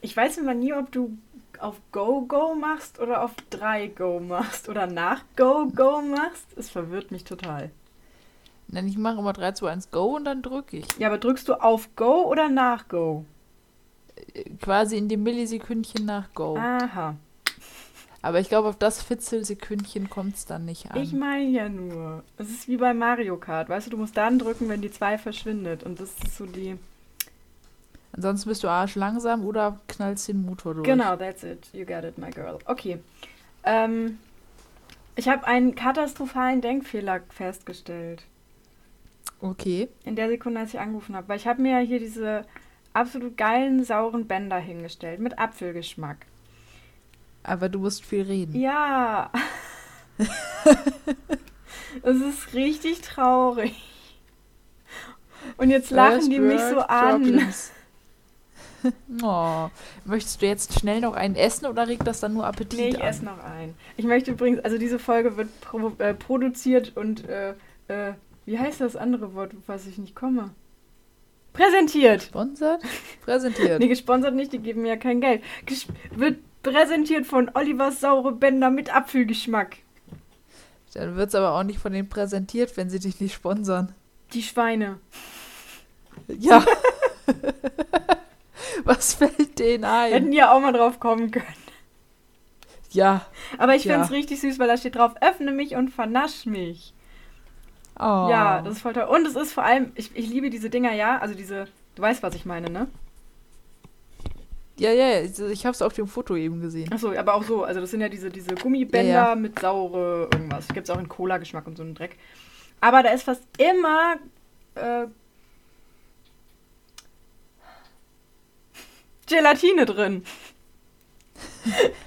Ich weiß immer nie, ob du auf Go Go machst oder auf 3 Go machst oder nach Go Go machst. Es verwirrt mich total. Nein, ich mache immer 3, 2, 1 Go und dann drücke ich. Ja, aber drückst du auf Go oder nach Go? Quasi in dem Millisekündchen nach Go. Aha. Aber ich glaube, auf das Fitzelsekündchen kommt es dann nicht an. Ich meine ja nur. Es ist wie bei Mario Kart. Weißt du, du musst dann drücken, wenn die 2 verschwindet. Und das ist so die. Ansonsten bist du arsch langsam oder knallst den Motor durch. Genau, that's it. You got it, my girl. Okay. Ähm, ich habe einen katastrophalen Denkfehler festgestellt. Okay. In der Sekunde, als ich angerufen habe. Weil ich habe mir hier diese absolut geilen, sauren Bänder hingestellt mit Apfelgeschmack. Aber du musst viel reden. Ja. Es ist richtig traurig. Und jetzt lachen First die mich so an. problems. Oh. Möchtest du jetzt schnell noch einen essen oder regt das dann nur Appetit Nee, ich an? esse noch ein. Ich möchte übrigens, also diese Folge wird pro, äh, produziert und, äh, äh, wie heißt das andere Wort, was ich nicht komme? Präsentiert. Sponsert? Präsentiert. Nee, gesponsert nicht, die geben mir ja kein Geld. Ges wird präsentiert von Olivers saure Bänder mit Apfelgeschmack. Dann wird es aber auch nicht von denen präsentiert, wenn sie dich nicht sponsern. Die Schweine. Ja. Was fällt denen ein? Hätten ja auch mal drauf kommen können. Ja. Aber ich Ja. find's richtig süß, weil da steht drauf, öffne mich und vernasch mich. Oh. Ja, das ist voll toll. Und es ist vor allem, ich, ich liebe diese Dinger, ja, also diese, du weißt, was ich meine, ne? ja, ja, ich habe es auf dem Foto eben gesehen. Achso, aber auch so, also das sind ja diese, diese Gummibänder Ja, ja. mit saure irgendwas. Gibt's auch in Cola-Geschmack und so einen Dreck. Aber da ist fast immer äh, Gelatine drin.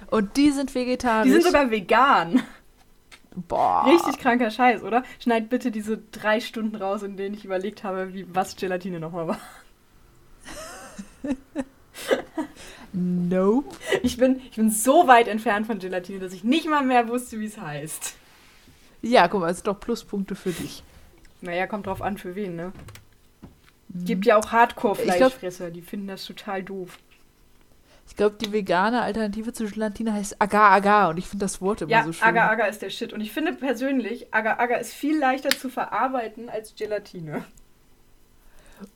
Und die sind vegetarisch. Die sind sogar vegan. Boah. Richtig kranker Scheiß, oder? Schneid bitte diese drei Stunden raus, in denen ich überlegt habe, wie, was Gelatine nochmal war. Nope. Ich bin, ich bin so weit entfernt von Gelatine, dass ich nicht mal mehr wusste, wie es heißt. Ja, guck mal, es sind doch Pluspunkte für dich. Naja, kommt drauf an, für wen, ne? Mhm. Gibt ja auch Hardcore-Fleischfresser, die finden das total doof. Ich glaube, die vegane Alternative zu Gelatine heißt Agar-Agar und ich finde das Wort immer Ja, so schön. Agar-Agar ist der Shit. Und ich finde persönlich, Agar-Agar ist viel leichter zu verarbeiten als Gelatine.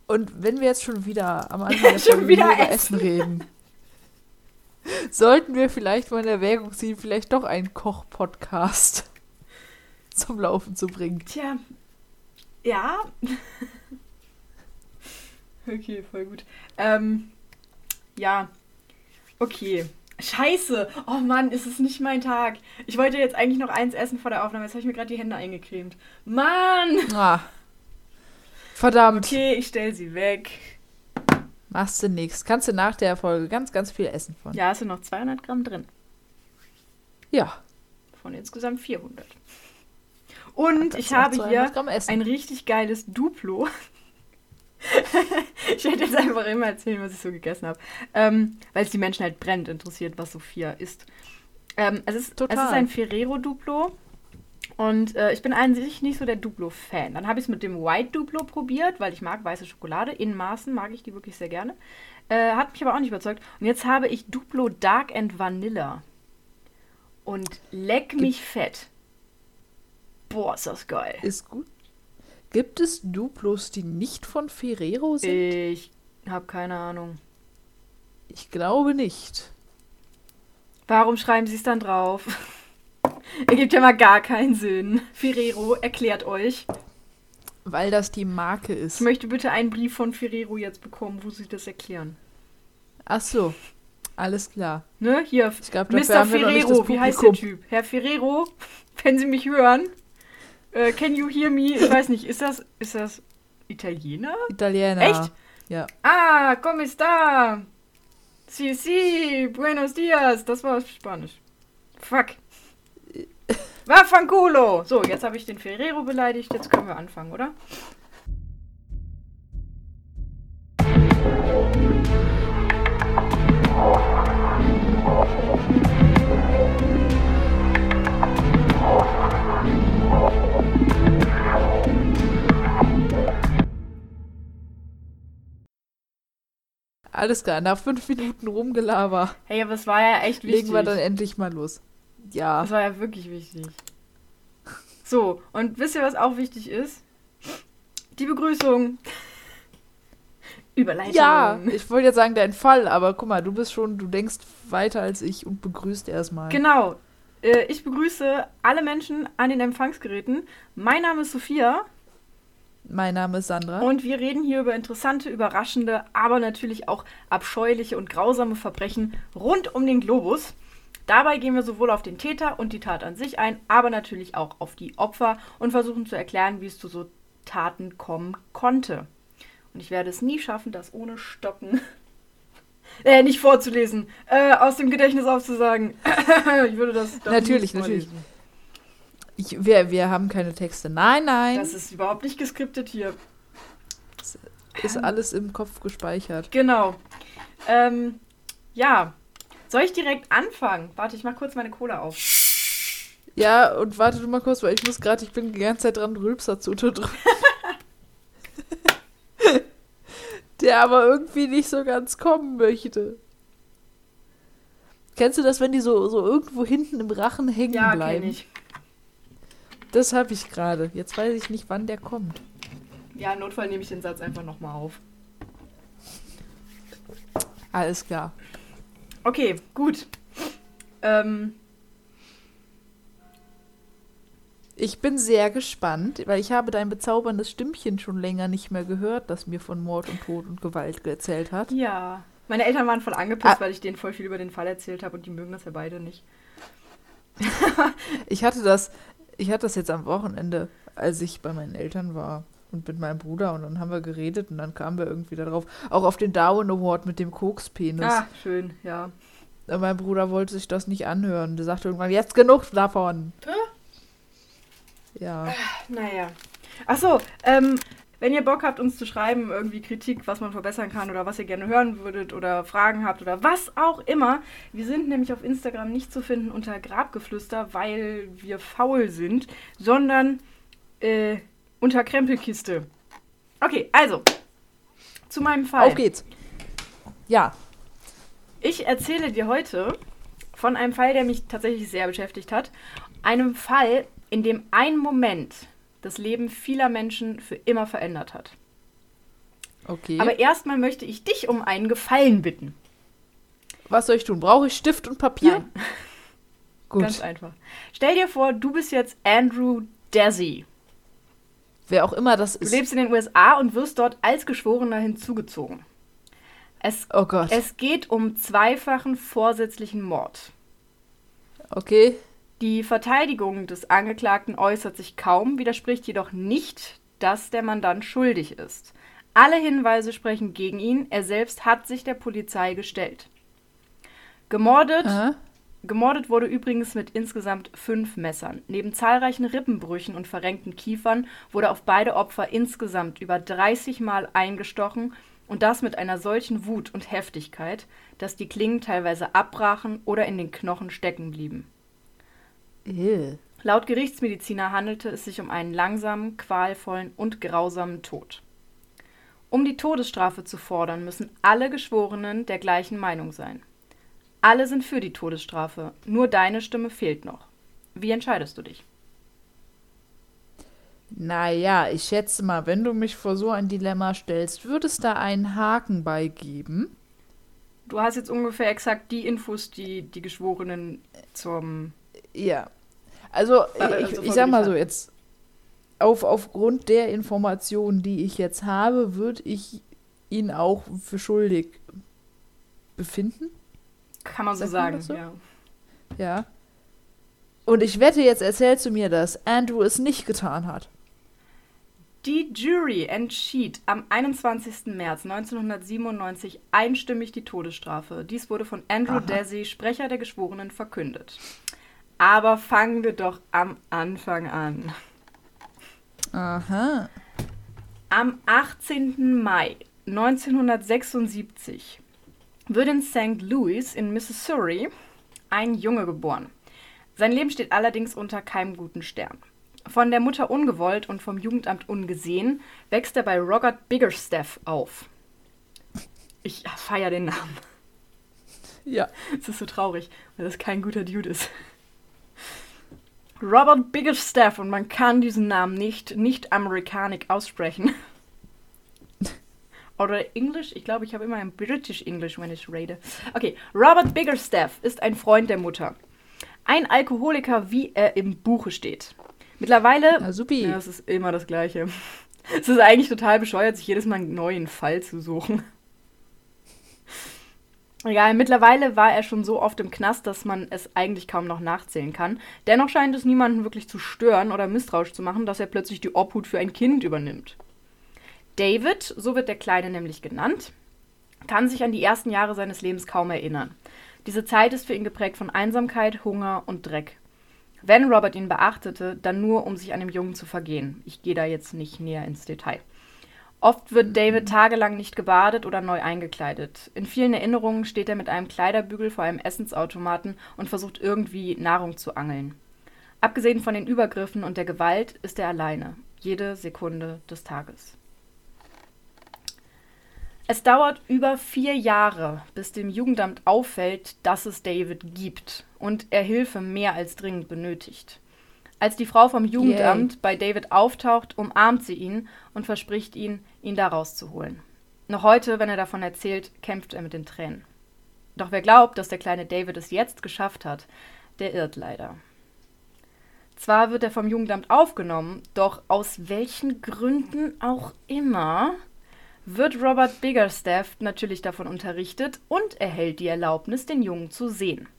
Und wenn wir jetzt schon wieder am Anfang der Schon wieder über essen. Essen reden, sollten wir vielleicht mal in Erwägung ziehen, vielleicht doch einen Koch-Podcast zum Laufen zu bringen. Tja, ja. okay, voll gut. Ähm, ja, okay. Scheiße. Oh Mann, ist es nicht mein Tag. Ich wollte jetzt eigentlich noch eins essen vor der Aufnahme. Jetzt habe ich mir gerade die Hände eingecremt. Mann! Ah. Verdammt. Okay, ich stell sie weg. Machst du nix. Kannst du nach der Folge ganz, ganz viel essen von. Ja, es sind noch 200 Gramm drin. Ja. Von insgesamt 400. Und ich habe 200 hier ein richtig geiles Duplo. ich werde jetzt einfach immer erzählen, was ich so gegessen habe. Ähm, Weil es die Menschen halt brennend interessiert, was Sophia isst. Ähm, es, ist, es Total. ist ein Ferrero Duplo. Und äh, ich bin an sich nicht so der Duplo-Fan. Dann habe ich es mit dem White Duplo probiert, weil ich mag weiße Schokolade. In Maßen mag ich die wirklich sehr gerne. Äh, hat mich aber auch nicht überzeugt. Und jetzt habe ich Duplo Dark and Vanilla. Und leck mich fett. Boah, ist das geil. Ist gut. Gibt es Duplos, die nicht von Ferrero sind? Ich habe keine Ahnung. Ich glaube nicht. Warum schreiben sie es dann drauf? Ergibt ja mal gar keinen Sinn. Ferrero erklärt euch. Weil das die Marke ist. Ich möchte bitte einen Brief von Ferrero jetzt bekommen, wo sie das erklären. Ach so. Alles klar. Ne? Hier, Ich dafür Mr. Ferrero, wie heißt der. Typ? Herr Ferrero, wenn Sie mich hören, äh, can you hear me? Ich weiß nicht, ist das, ist das Italiener? Italiener. Echt? Ja. Ah, como está? Sí, sí, buenos dias. Das war Spanisch. Fuck. War. So, jetzt habe ich den Ferrero beleidigt. Jetzt können wir anfangen, oder? Alles klar, nach fünf Minuten Rumgelaber Hey, aber es war ja echt wichtig. legen wir dann endlich mal los. Ja. Das war ja wirklich wichtig. So, und wisst ihr, was auch wichtig ist? Die Begrüßung. Überleitung. Ja, ich wollte jetzt sagen, dein Fall, aber guck mal, du bist schon, du denkst weiter als ich und begrüßt erstmal. Genau. Äh, Ich begrüße alle Menschen an den Empfangsgeräten. Mein Name ist Sophia Mein Name ist Sandra. und wir reden hier über interessante, überraschende, aber natürlich auch abscheuliche und grausame Verbrechen rund um den Globus. Dabei gehen wir sowohl auf den Täter und die Tat an sich ein, aber natürlich auch auf die Opfer und versuchen zu erklären, wie es zu so Taten kommen konnte. Und ich werde es nie schaffen, das ohne Stocken, äh, nicht vorzulesen, äh, aus dem Gedächtnis aufzusagen. ich würde das Natürlich, nie natürlich. Ich, wir, wir haben keine Texte. Nein, nein. Das ist überhaupt nicht geskriptet hier. ist alles im Kopf gespeichert. Genau. Ähm, ja. Soll ich direkt anfangen? Warte, ich mach kurz meine Cola auf. Ja, und warte du mal kurz, weil ich muss gerade, ich bin die ganze Zeit dran, Rülpser zu drücken. Der aber irgendwie nicht so ganz kommen möchte. Kennst du das, wenn die so, so irgendwo hinten im Rachen hängen Ja, bleiben? kenn ich. Das habe ich gerade. Jetzt weiß ich nicht, wann der kommt. Ja, im Notfall nehme ich den Satz einfach nochmal auf. Alles klar. Okay, gut. Ähm, Ich bin sehr gespannt, weil ich habe dein bezauberndes Stimmchen schon länger nicht mehr gehört, das mir von Mord und Tod und Gewalt erzählt hat. ja. Meine Eltern waren voll angepisst, Ah. weil ich denen voll viel über den Fall erzählt habe und die mögen das ja beide nicht. Ich hatte das, ich hatte das jetzt am Wochenende, als ich bei meinen Eltern war und mit meinem Bruder und dann haben wir geredet und dann kamen wir irgendwie darauf, auch auf den Darwin Award mit dem Kokspenis. Ah, schön, ja. Und Mein Bruder wollte sich das nicht anhören. Der sagte irgendwann, jetzt genug davon. Ja. Naja. Achso, ähm, wenn ihr Bock habt, uns zu schreiben, irgendwie Kritik, was man verbessern kann oder was ihr gerne hören würdet oder Fragen habt oder was auch immer. Wir sind nämlich auf Instagram nicht zu finden unter Grabgeflüster, weil wir faul sind, sondern äh, unter Krempelkiste. Okay, also, zu meinem Fall. Auf geht's. Ja. Ich erzähle dir heute von einem Fall, der mich tatsächlich sehr beschäftigt hat. Einem Fall, in dem ein Moment das Leben vieler Menschen für immer verändert hat. Okay. Aber erstmal möchte ich dich um einen Gefallen bitten. Was soll ich tun? Brauche ich Stift und Papier? Nein, Gut. ganz einfach. Stell dir vor, du bist jetzt Andrew Desi. Wer auch immer das Du ist. lebst in den USA und wirst dort als Geschworener hinzugezogen. Es, oh Gott. es geht um zweifachen vorsätzlichen Mord. okay. Die Verteidigung des Angeklagten äußert sich kaum, widerspricht jedoch nicht, dass der Mandant schuldig ist. Alle Hinweise sprechen gegen ihn, er selbst hat sich der Polizei gestellt. Gemordet, Aha. gemordet wurde übrigens mit insgesamt fünf Messern. Neben zahlreichen Rippenbrüchen und verrenkten Kiefern wurde auf beide Opfer insgesamt über 30 Mal eingestochen und das mit einer solchen Wut und Heftigkeit, dass die Klingen teilweise abbrachen oder in den Knochen stecken blieben. Ew. Laut Gerichtsmediziner handelte es sich um einen langsamen, qualvollen und grausamen Tod. Um die Todesstrafe zu fordern, müssen alle Geschworenen der gleichen Meinung sein. Alle sind für die Todesstrafe, nur deine Stimme fehlt noch. Wie entscheidest du dich? Naja, ich schätze mal, wenn du mich vor so ein Dilemma stellst, würde es da einen Haken beigeben. Du hast jetzt ungefähr exakt die Infos, die die Geschworenen zum. Ja. Also, ich, also ich sag mal so, jetzt auf, aufgrund der Informationen, die ich jetzt habe, würde ich ihn auch für schuldig befinden. Kann man so sagen, so? ja. Ja. Und ich wette, jetzt erzählst du mir, dass Andrew es nicht getan hat. Die Jury entschied am 21. März 1997 einstimmig die Todesstrafe. Dies wurde von Andrew Aha. Desi, Sprecher der Geschworenen, verkündet. Aber fangen wir doch am Anfang an. Aha. Am 18. Mai 1976 wird in St. Louis in Missouri ein Junge geboren. Sein Leben steht allerdings unter keinem guten Stern. Von der Mutter ungewollt und vom Jugendamt ungesehen wächst er bei Robert Biggerstaff auf. Ich feiere den Namen. Ja. Es ist so traurig, weil das kein guter Dude ist. Robert Biggerstaff und man kann diesen Namen nicht nicht amerikanik aussprechen. Oder Englisch? Ich glaube, ich habe immer ein British English, wenn ich rede. Okay, Robert Biggerstaff ist ein Freund der Mutter. Ein Alkoholiker, wie er im Buche steht. Mittlerweile. Na, supi. Ja, es ist immer das Gleiche. Es ist eigentlich total bescheuert, sich jedes Mal einen neuen Fall zu suchen. Egal, mittlerweile war er schon so oft im Knast, dass man es eigentlich kaum noch nachzählen kann. Dennoch scheint es niemanden wirklich zu stören oder misstrauisch zu machen, dass er plötzlich die Obhut für ein Kind übernimmt. David, so wird der Kleine nämlich genannt, kann sich an die ersten Jahre seines Lebens kaum erinnern. Diese Zeit ist für ihn geprägt von Einsamkeit, Hunger und Dreck. Wenn Robert ihn beachtete, dann nur, um sich an dem Jungen zu vergehen. Ich gehe da jetzt nicht näher ins Detail. Oft wird David tagelang nicht gebadet oder neu eingekleidet. In vielen Erinnerungen steht er mit einem Kleiderbügel vor einem Essensautomaten und versucht irgendwie Nahrung zu angeln. Abgesehen von den Übergriffen und der Gewalt ist er alleine, jede Sekunde des Tages. Es dauert über vier Jahre, bis dem Jugendamt auffällt, dass es David gibt und er Hilfe mehr als dringend benötigt. Als die Frau vom Jugendamt Yay. bei David auftaucht, umarmt sie ihn und verspricht ihn, ihn da rauszuholen. Noch heute, wenn er davon erzählt, kämpft er mit den Tränen. Doch wer glaubt, dass der kleine David es jetzt geschafft hat, der irrt leider. Zwar wird er vom Jugendamt aufgenommen, doch aus welchen Gründen auch immer wird Robert Biggerstaff natürlich davon unterrichtet und erhält die Erlaubnis, den Jungen zu sehen.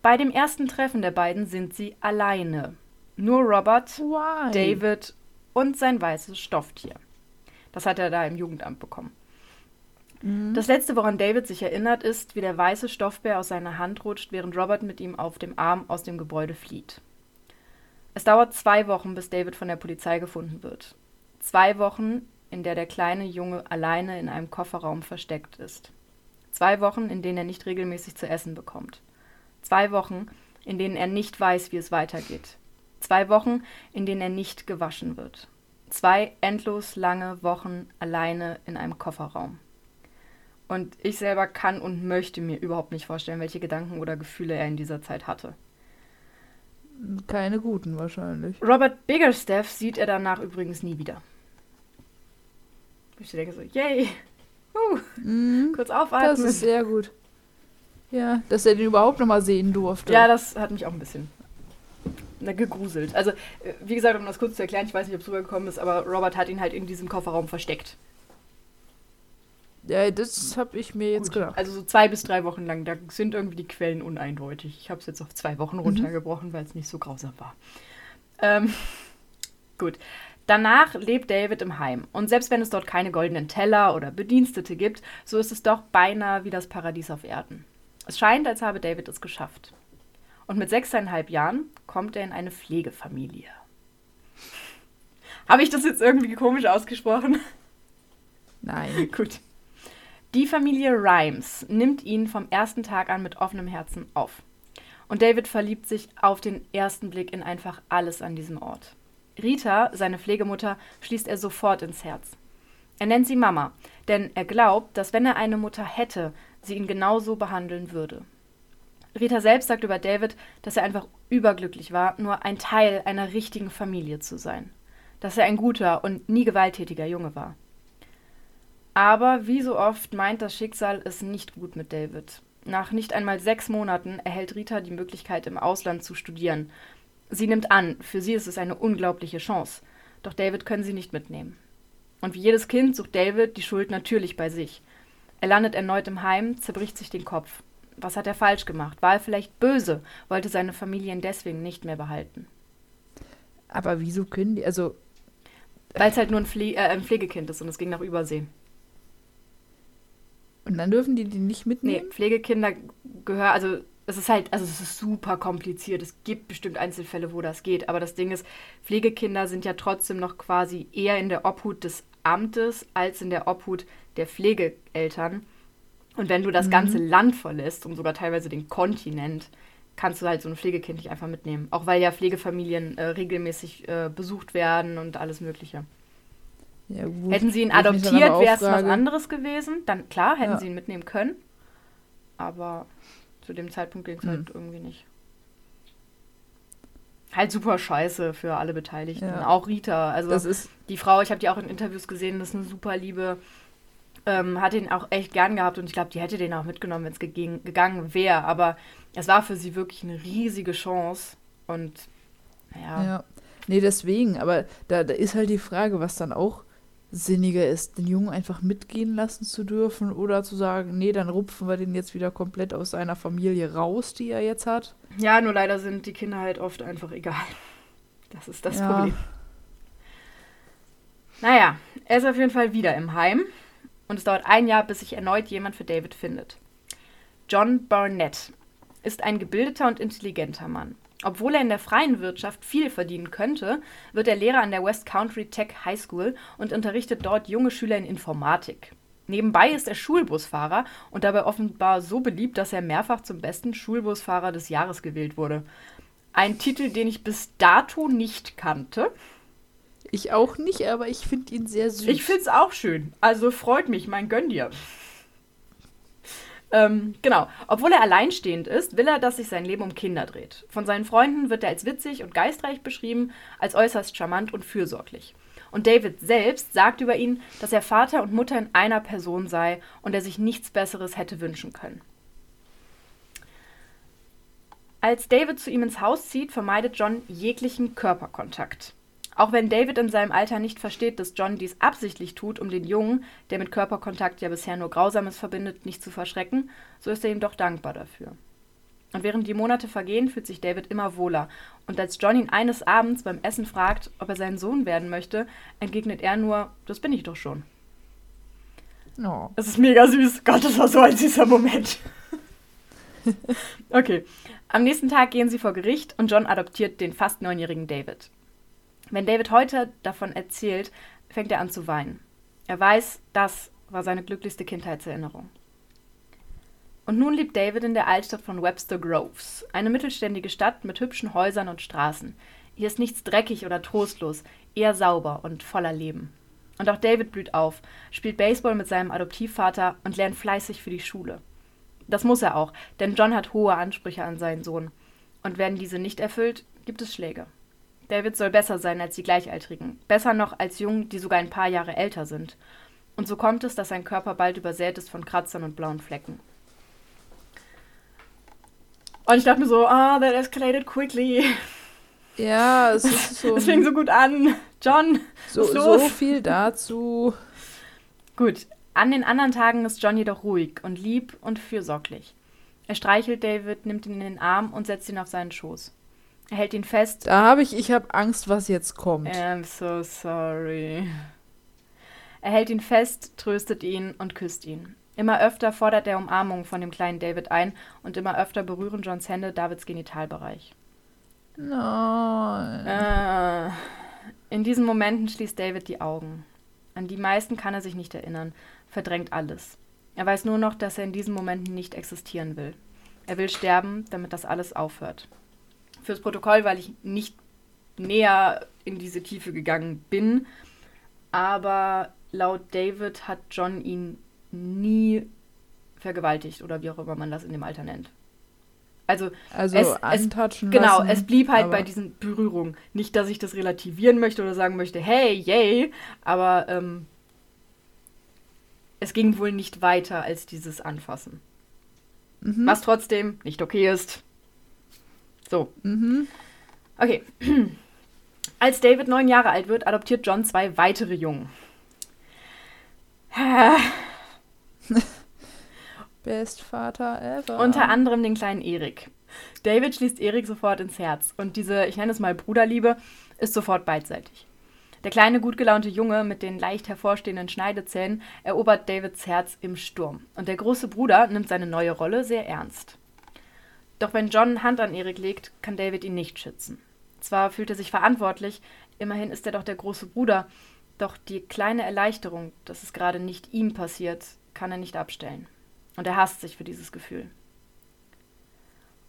Bei dem ersten Treffen der beiden sind sie alleine. Nur Robert, Why? David und sein weißes Stofftier. Das hat er da im Jugendamt bekommen. Das letzte, woran David sich erinnert, ist, wie der weiße Stoffbär aus seiner Hand rutscht, während Robert mit ihm auf dem Arm aus dem Gebäude flieht. Es dauert zwei Wochen, bis David von der Polizei gefunden wird. Zwei Wochen, in der der kleine Junge alleine in einem Kofferraum versteckt ist. Zwei Wochen, in denen er nicht regelmäßig zu essen bekommt. Zwei Wochen, in denen er nicht weiß, wie es weitergeht. Zwei Wochen, in denen er nicht gewaschen wird. Zwei endlos lange Wochen alleine in einem Kofferraum. Und ich selber kann und möchte mir überhaupt nicht vorstellen, welche Gedanken oder Gefühle er in dieser Zeit hatte. Keine guten wahrscheinlich. Robert Biggerstaff sieht er danach übrigens nie wieder. Ich denke so, yay, uh, Mhm. kurz Das aufatmen. ist sehr gut. Ja, dass er den überhaupt noch mal sehen durfte. Ja, das hat mich auch ein bisschen na, gegruselt. Also, äh, wie gesagt, um das kurz zu erklären, ich weiß nicht, ob es rübergekommen ist, aber Robert hat ihn halt in diesem Kofferraum versteckt. ja das habe ich mir jetzt Gut. gedacht. Also so zwei bis drei Wochen lang. Da sind irgendwie die Quellen uneindeutig. Ich habe es jetzt auf zwei Mhm. Wochen runtergebrochen, weil es nicht so grausam war. Ähm, gut. Danach lebt David im Heim. Und selbst wenn es dort keine goldenen Teller oder Bedienstete gibt, so ist es doch beinahe wie das Paradies auf Erden. Es scheint, als habe David es geschafft. Und mit sechseinhalb Jahren kommt er in eine Pflegefamilie. Habe ich das jetzt irgendwie komisch ausgesprochen? Nein. Gut. Die Familie Rhymes nimmt ihn vom ersten Tag an mit offenem Herzen auf. Und David verliebt sich auf den ersten Blick in einfach alles an diesem Ort. Rita, seine Pflegemutter, schließt er sofort ins Herz. Er nennt sie Mama, denn er glaubt, dass wenn er eine Mutter hätte, sie ihn genauso behandeln würde. Rita selbst sagt über David, dass er einfach überglücklich war, nur ein Teil einer richtigen Familie zu sein. Dass er ein guter und nie gewalttätiger Junge war. Aber wie so oft meint das Schicksal es nicht gut mit David. Nach nicht einmal sechs Monaten erhält Rita die Möglichkeit, im Ausland zu studieren. Sie nimmt an, für sie ist es eine unglaubliche Chance. Doch David können sie nicht mitnehmen. Und wie jedes Kind sucht David die Schuld natürlich bei sich. Er landet erneut im Heim, zerbricht sich den Kopf. Was hat er falsch gemacht? War er vielleicht böse? Wollte seine Familie ihn deswegen nicht mehr behalten? Aber wieso können die, also, Weil es halt nur ein, Pfle äh, ein Pflegekind ist und es ging nach Übersee. und dann dürfen die die nicht Nee, mitnehmen? Pflegekinder gehören, also es ist halt, also es ist super kompliziert. Es gibt bestimmt Einzelfälle, wo das geht. Aber das Ding ist, Pflegekinder sind ja trotzdem noch quasi eher in der Obhut des Amtes als in der Obhut der Pflegeeltern. Und wenn du das ganze Land verlässt und sogar teilweise den Kontinent, kannst du halt so ein Pflegekind nicht einfach mitnehmen. Auch weil ja Pflegefamilien äh, regelmäßig äh, besucht werden und alles Mögliche. Ja. Hätten sie ihn dann adoptiert, wäre es was anderes gewesen. Dann klar, hätten Ja. sie ihn mitnehmen können. Aber zu dem Zeitpunkt ging es Hm. halt irgendwie nicht. Halt super scheiße für alle Beteiligten. Ja. Auch Rita. Also Das ist, die Frau, ich habe die auch in Interviews gesehen, das ist eine super Liebe. Ähm, hat ihn auch echt gern gehabt und ich glaube, die hätte den auch mitgenommen, wenn es gegangen wäre. Aber es war für sie wirklich eine riesige Chance. Und naja, ja. Nee, deswegen, aber da, da ist halt die Frage, was dann auch sinniger ist, den Jungen einfach mitgehen lassen zu dürfen oder zu sagen, nee, dann rupfen wir den jetzt wieder komplett aus seiner Familie raus, die er jetzt hat. Ja, nur leider sind die Kinder halt oft einfach egal. Das ist das Ja. Problem. Naja, er ist auf jeden Fall wieder im Heim und es dauert ein Jahr, bis sich erneut jemand für David findet. John Barnett ist ein gebildeter und intelligenter Mann. Obwohl er in der freien Wirtschaft viel verdienen könnte, wird er Lehrer an der West Country Tech High School und unterrichtet dort junge Schüler in Informatik. Nebenbei ist er Schulbusfahrer und dabei offenbar so beliebt, dass er mehrfach zum besten Schulbusfahrer des Jahres gewählt wurde. Ein Titel, den ich bis dato nicht kannte. Ich auch nicht, aber ich finde ihn sehr süß. Ich find's auch schön. Also freut mich, mein Gönn dir. Ähm, genau. Obwohl er alleinstehend ist, will er, dass sich sein Leben um Kinder dreht. Von seinen Freunden wird er als witzig und geistreich beschrieben, als äußerst charmant und fürsorglich. Und David selbst sagt über ihn, dass er Vater und Mutter in einer Person sei und er sich nichts Besseres hätte wünschen können. Als David zu ihm ins Haus zieht, vermeidet John jeglichen Körperkontakt. Auch wenn David in seinem Alter nicht versteht, dass John dies absichtlich tut, um den Jungen, der mit Körperkontakt ja bisher nur Grausames verbindet, nicht zu verschrecken, so ist er ihm doch dankbar dafür. Und während die Monate vergehen, fühlt sich David immer wohler. Und als John ihn eines Abends beim Essen fragt, ob er sein Sohn werden möchte, entgegnet er nur, das bin ich doch schon. Oh. Das ist mega süß. Gott, das war so ein süßer Moment. okay. Am nächsten Tag gehen sie vor Gericht und John adoptiert den fast neunjährigen David. Wenn David heute davon erzählt, fängt er an zu weinen. Er weiß, das war seine glücklichste Kindheitserinnerung. Und nun lebt David in der Altstadt von Webster Groves, eine mittelständige Stadt mit hübschen Häusern und Straßen. Hier ist nichts dreckig oder trostlos, eher sauber und voller Leben. Und auch David blüht auf, spielt Baseball mit seinem Adoptivvater und lernt fleißig für die Schule. Das muss er auch, denn John hat hohe Ansprüche an seinen Sohn. Und werden diese nicht erfüllt, gibt es Schläge. David soll besser sein als die Gleichaltrigen, besser noch als Jungen, die sogar ein paar Jahre älter sind. Und so kommt es, dass sein Körper bald übersät ist von Kratzern und blauen Flecken. Und ich dachte mir so, ah, that escalated quickly. Ja, es ist so, Das fing so gut an. John, so, so viel dazu. Gut, an den anderen Tagen ist John jedoch ruhig und lieb und fürsorglich. Er streichelt David, nimmt ihn in den Arm und setzt ihn auf seinen Schoß. Er hält ihn fest. Da habe ich, ich habe Angst, was jetzt kommt. I'm so sorry. Er hält ihn fest, tröstet ihn und küsst ihn. Immer öfter fordert er Umarmung von dem kleinen David ein und immer öfter berühren Johns Hände Davids Genitalbereich. Nein. Äh, in diesen Momenten schließt David die Augen. An die meisten kann er sich nicht erinnern, verdrängt alles. Er weiß nur noch, dass er in diesen Momenten nicht existieren will. Er will sterben, damit das alles aufhört. Fürs Protokoll, weil ich nicht näher in diese Tiefe gegangen bin, aber laut David hat John ihn nie vergewaltigt oder wie auch immer man das in dem Alter nennt. Also Also es- es- antatschen Genau, lassen, es blieb halt bei diesen Berührungen. Nicht, dass ich das relativieren möchte oder sagen möchte, hey, yay, aber ähm, es ging wohl nicht weiter als dieses Anfassen. Mhm. Was trotzdem nicht okay ist. So, Mhm. okay. Als David neun Jahre alt wird, adoptiert John zwei weitere Jungen. Best Vater ever. Unter anderem den kleinen Erik. David schließt Erik sofort ins Herz und diese, ich nenne es mal Bruderliebe, ist sofort beidseitig. Der kleine, gut gelaunte Junge mit den leicht hervorstehenden Schneidezähnen erobert Davids Herz im Sturm und der große Bruder nimmt seine neue Rolle sehr ernst. Doch wenn John Hand an Erik legt, kann David ihn nicht schützen. Zwar fühlt er sich verantwortlich, immerhin ist er doch der große Bruder, doch die kleine Erleichterung, dass es gerade nicht ihm passiert, kann er nicht abstellen. Und er hasst sich für dieses Gefühl.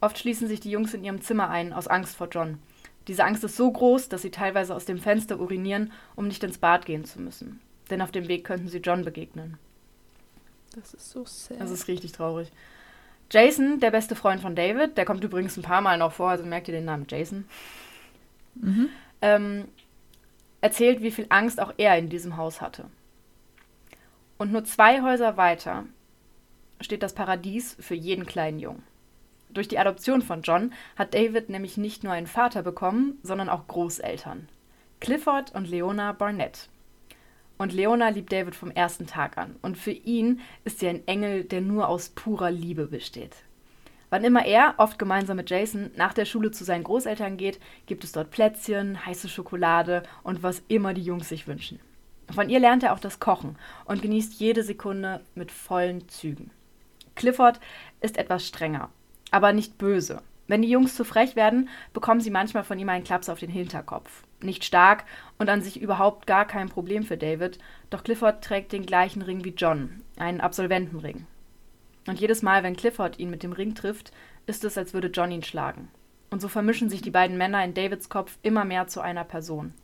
Oft schließen sich die Jungs in ihrem Zimmer ein, aus Angst vor John. Diese Angst ist so groß, dass sie teilweise aus dem Fenster urinieren, um nicht ins Bad gehen zu müssen. denn auf dem Weg könnten sie John begegnen. Das ist so sad. Das ist richtig traurig. Jason, der beste Freund von David, der kommt übrigens ein paar Mal noch vor, also merkt ihr den Namen Jason, mhm. ähm, erzählt, wie viel Angst auch er in diesem Haus hatte. Und nur zwei Häuser weiter steht das Paradies für jeden kleinen Jungen. Durch die Adoption von John hat David nämlich nicht nur einen Vater bekommen, sondern auch Großeltern. Clifford und Leona Barnett. Und Leona liebt David vom ersten Tag an. Und für ihn ist sie ein Engel, der nur aus purer Liebe besteht. Wann immer er, oft gemeinsam mit Jason, nach der Schule zu seinen Großeltern geht, gibt es dort Plätzchen, heiße Schokolade und was immer die Jungs sich wünschen. Von ihr lernt er auch das Kochen und genießt jede Sekunde mit vollen Zügen. Clifford ist etwas strenger, aber nicht böse. Wenn die Jungs zu frech werden, bekommen sie manchmal von ihm einen Klaps auf den Hinterkopf. Nicht stark und an sich überhaupt gar kein Problem für David, doch Clifford trägt den gleichen Ring wie John, einen Absolventenring. Und jedes Mal, wenn Clifford ihn mit dem Ring trifft, ist es, als würde John ihn schlagen. Und so vermischen sich die beiden Männer in Davids Kopf immer mehr zu einer Person.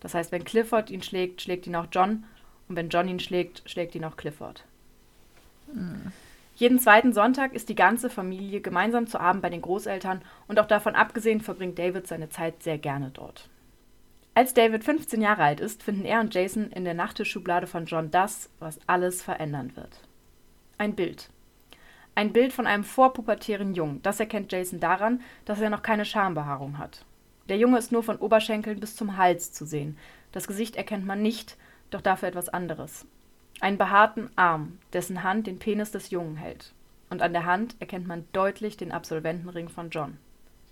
Das heißt, wenn Clifford ihn schlägt, schlägt ihn auch John, und wenn John ihn schlägt, schlägt ihn auch Clifford. Mhm. Jeden zweiten Sonntag ist die ganze Familie gemeinsam zu Abend bei den Großeltern und auch davon abgesehen verbringt David seine Zeit sehr gerne dort. Als David 15 Jahre alt ist, finden er und Jason in der Nachttischschublade von John das, was alles verändern wird. Ein Bild. Ein Bild von einem vorpubertären Jungen. Das erkennt Jason daran, dass er noch keine Schambehaarung hat. Der Junge ist nur von Oberschenkeln bis zum Hals zu sehen. Das Gesicht erkennt man nicht, doch dafür etwas anderes. Einen behaarten Arm, dessen Hand den Penis des Jungen hält. Und an der Hand erkennt man deutlich den Absolventenring von John.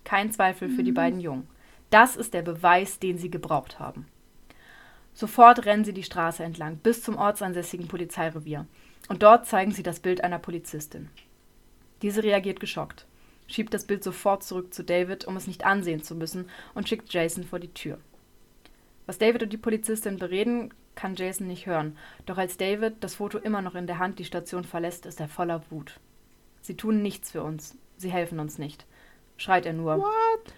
Kein Zweifel für die mhm. beiden Jungen. Das ist der Beweis, den sie gebraucht haben. Sofort rennen sie die Straße entlang bis zum ortsansässigen Polizeirevier. Und dort zeigen sie das Bild einer Polizistin. Diese reagiert geschockt, schiebt das Bild sofort zurück zu David, um es nicht ansehen zu müssen, und schickt Jason vor die Tür. Was David und die Polizistin bereden, kann Jason nicht hören. Doch als David, das Foto immer noch in der Hand, die Station verlässt, ist er voller Wut. Sie tun nichts für uns. Sie helfen uns nicht. Schreit er nur. What?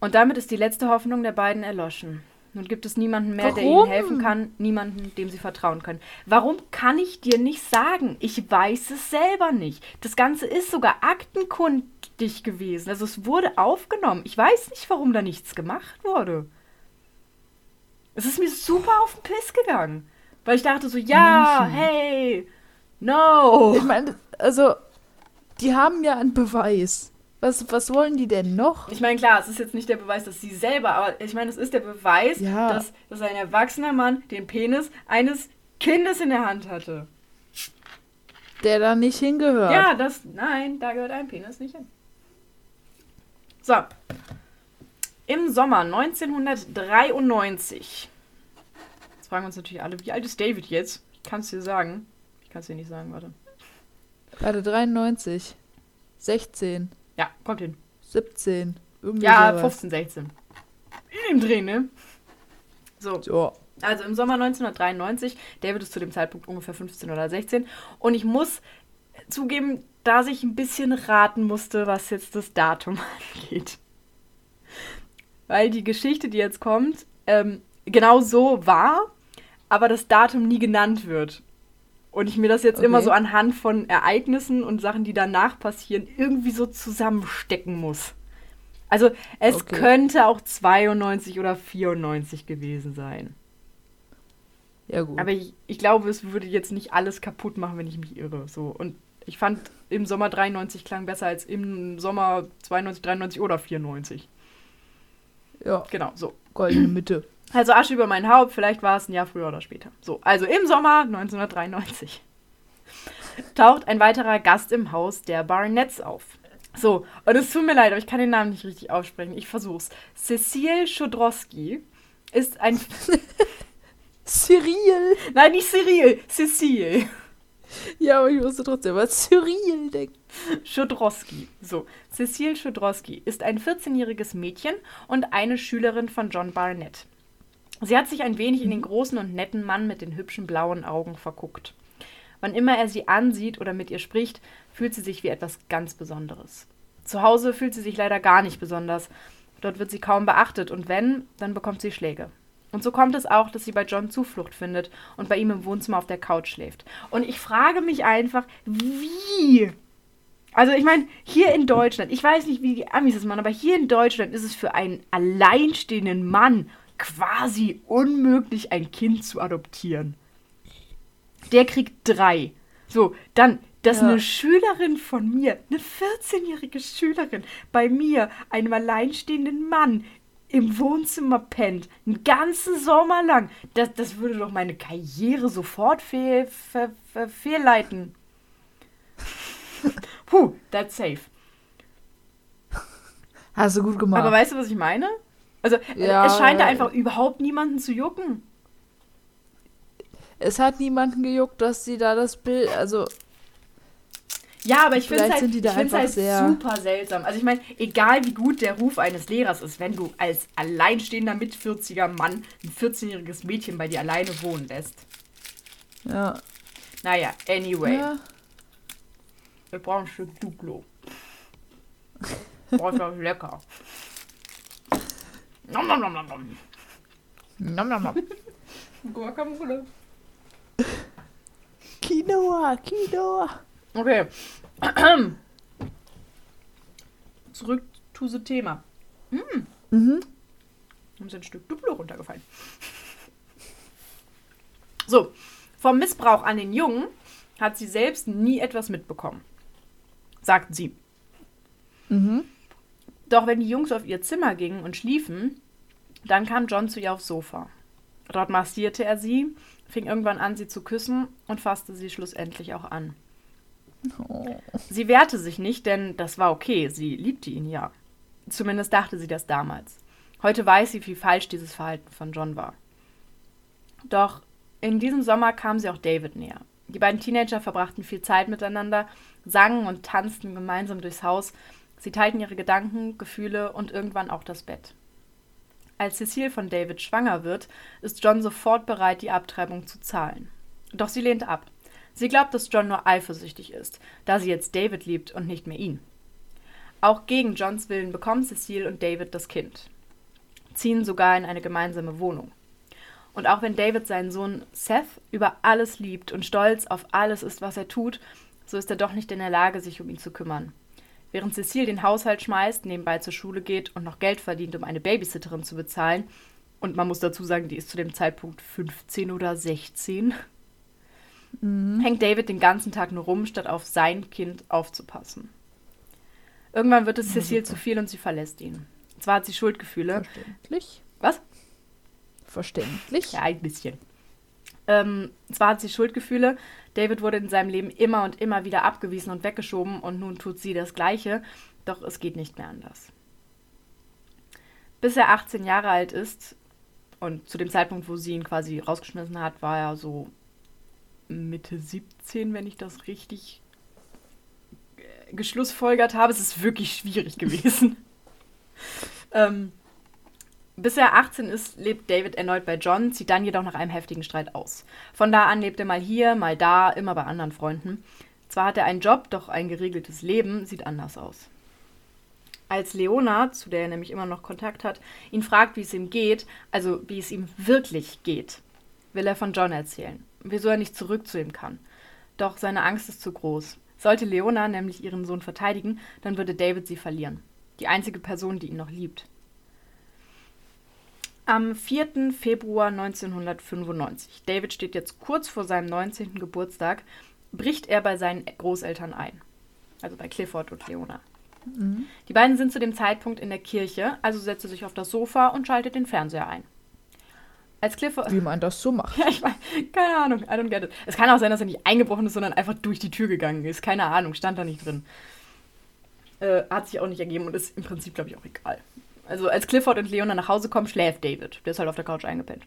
Und damit ist die letzte Hoffnung der beiden erloschen. Nun gibt es niemanden mehr, Warum? der ihnen helfen kann, niemanden, dem sie vertrauen können. Warum kann ich dir nicht sagen? Ich weiß es selber nicht. Das Ganze ist sogar aktenkundig gewesen. Also es wurde aufgenommen. Ich weiß nicht, warum da nichts gemacht wurde. Es ist mir super auf den Piss gegangen. Weil ich dachte so, ja, Menschen. hey, no. Ich meine, also, die haben ja einen Beweis. Was, was wollen die denn noch? Ich meine, klar, es ist jetzt nicht der Beweis, dass sie selber, aber ich meine, es ist der Beweis, ja. dass, dass ein erwachsener Mann den Penis eines Kindes in der Hand hatte. Der da nicht hingehört. Ja, das. Nein, da gehört ein Penis nicht hin. So. Im Sommer 1993. Jetzt fragen wir uns natürlich alle, wie alt ist David jetzt? Ich kann es dir sagen. Ich kann es dir nicht sagen, warte. Warte, 93. 16. Ja, kommt hin. 17. Irgendwie ja, sowas. 15, 16. In dem Dreh, ne? So. so. Also im Sommer 1993. David ist zu dem Zeitpunkt ungefähr 15 oder 16. Und ich muss zugeben, dass ich ein bisschen raten musste, was jetzt das Datum angeht weil die Geschichte, die jetzt kommt, ähm, genau so war, aber das Datum nie genannt wird. Und ich mir das jetzt okay. immer so anhand von Ereignissen und Sachen, die danach passieren, irgendwie so zusammenstecken muss. Also es okay. könnte auch 92 oder 94 gewesen sein. Ja, gut. Aber ich, ich glaube, es würde jetzt nicht alles kaputt machen, wenn ich mich irre. So. Und ich fand, im Sommer 93 klang besser als im Sommer 92, 93 oder 94. Ja. Genau, so. Goldene Mitte. Also Asche über mein Haupt, vielleicht war es ein Jahr früher oder später. So, also im Sommer 1993 taucht ein weiterer Gast im Haus der Barnetts auf. So, und es tut mir leid, aber ich kann den Namen nicht richtig aussprechen. Ich versuch's. Cecil Schodrowski ist ein. Cyril! Nein, nicht Cyril, Cecil. Ja, aber ich musste trotzdem an Cyril denken. Schodrowski. So, Cecile Schodrowski ist ein 14-jähriges Mädchen und eine Schülerin von John Barnett. Sie hat sich ein wenig in den großen und netten Mann mit den hübschen blauen Augen verguckt. Wann immer er sie ansieht oder mit ihr spricht, fühlt sie sich wie etwas ganz Besonderes. Zu Hause fühlt sie sich leider gar nicht besonders. Dort wird sie kaum beachtet und wenn, dann bekommt sie Schläge. Und so kommt es auch, dass sie bei John Zuflucht findet und bei ihm im Wohnzimmer auf der Couch schläft. Und ich frage mich einfach, wie? Also ich meine, hier in Deutschland, ich weiß nicht, wie die Amis das machen, aber hier in Deutschland ist es für einen alleinstehenden Mann quasi unmöglich, ein Kind zu adoptieren. Der kriegt drei. So, dann, dass Ja. eine Schülerin von mir, eine 14-jährige Schülerin, bei mir, einem alleinstehenden Mann, im Wohnzimmer pennt, einen ganzen Sommer lang, das, das würde doch meine Karriere sofort fehl, ver, ver, fehlleiten. Puh, that's safe. Hast du gut gemacht. Aber weißt du, was ich meine? Also, Ja, es scheint da ja. einfach überhaupt niemanden zu jucken. es hat niemanden gejuckt, dass sie da das Bild, also Ja, aber ich finde es halt, ich find's halt super seltsam. Also ich meine, egal wie gut der Ruf eines Lehrers ist, wenn du als alleinstehender mit 40er Mann ein 14-jähriges Mädchen bei dir alleine wohnen lässt. ja. Naja, anyway. ja. Wir brauchen ein Stück Duplo. Boah, ist lecker. Nom, nom, nom, nom, nom. Nom, nom, nom. Guacamole. Quinoa, Quinoa. Okay. Zurück zu the Thema. Mhm. Uns ist ein Stück Duplo runtergefallen. So, vom Missbrauch an den Jungen hat sie selbst nie etwas mitbekommen, sagt sie. Mhm. Doch wenn die Jungs auf ihr Zimmer gingen und schliefen, dann kam John zu ihr aufs Sofa. Dort massierte er sie, fing irgendwann an, sie zu küssen und fasste sie schlussendlich auch an. Oh. Sie wehrte sich nicht, denn das war okay, sie liebte ihn ja. Zumindest dachte sie das damals. Heute weiß sie, wie falsch dieses Verhalten von John war. Doch in diesem Sommer kam sie auch David näher. Die beiden Teenager verbrachten viel Zeit miteinander, sangen und tanzten gemeinsam durchs Haus. Sie teilten ihre Gedanken, Gefühle und irgendwann auch das Bett. Als Cecile von David schwanger wird, ist John sofort bereit, die Abtreibung zu zahlen. Doch sie lehnt ab. Sie glaubt, dass John nur eifersüchtig ist, da sie jetzt David liebt und nicht mehr ihn. Auch gegen Johns Willen bekommen Cecile und David das Kind, ziehen sogar in eine gemeinsame Wohnung. Und auch wenn David seinen Sohn Seth über alles liebt und stolz auf alles ist, was er tut, so ist er doch nicht in der Lage, sich um ihn zu kümmern. Während Cecile den Haushalt schmeißt, nebenbei zur Schule geht und noch Geld verdient, um eine Babysitterin zu bezahlen, und man muss dazu sagen, die ist zu dem Zeitpunkt 15 oder 16, hängt David den ganzen Tag nur rum, statt auf sein Kind aufzupassen. Irgendwann wird es Cecile zu viel und sie verlässt ihn. Zwar hat sie Schuldgefühle. Verständlich. Was? Verständlich. Ja, ein bisschen. Ähm, zwar hat sie Schuldgefühle, David wurde in seinem Leben immer und immer wieder abgewiesen und weggeschoben und nun tut sie das Gleiche, doch es geht nicht mehr anders. Bis er 18 Jahre alt ist und zu dem Zeitpunkt, wo sie ihn quasi rausgeschmissen hat, war er so Mitte 17, wenn ich das richtig äh, geschlussfolgert habe. Es ist wirklich schwierig gewesen. ähm, bis er 18 ist, lebt David erneut bei John, zieht dann jedoch nach einem heftigen Streit aus. Von da an lebt er mal hier, mal da, immer bei anderen Freunden. Zwar hat er einen Job, doch ein geregeltes Leben sieht anders aus. Als Leona, zu der er nämlich immer noch Kontakt hat, ihn fragt, wie es ihm geht, also wie es ihm wirklich geht, will er von John erzählen, wieso er nicht zurück zu ihm kann. Doch seine Angst ist zu groß. Sollte Leona nämlich ihren Sohn verteidigen, dann würde David sie verlieren. Die einzige Person, die ihn noch liebt. Am 4. Februar 1995, David steht jetzt kurz vor seinem 19. Geburtstag, bricht er bei seinen Großeltern ein. Also bei Clifford und Leona. Die beiden sind zu dem Zeitpunkt in der Kirche, also setzt er sich auf das Sofa und schaltet den Fernseher ein. Als Clifford. Wie man das so macht. Ja, ich weiß, keine Ahnung, I don't get it. Es kann auch sein, dass er nicht eingebrochen ist, sondern einfach durch die Tür gegangen ist. Keine Ahnung, stand da nicht drin. Äh, hat sich auch nicht ergeben und ist im Prinzip, glaube ich, auch egal. Also als Clifford und Leona nach Hause kommen, schläft David. Der ist halt auf der Couch eingepennt.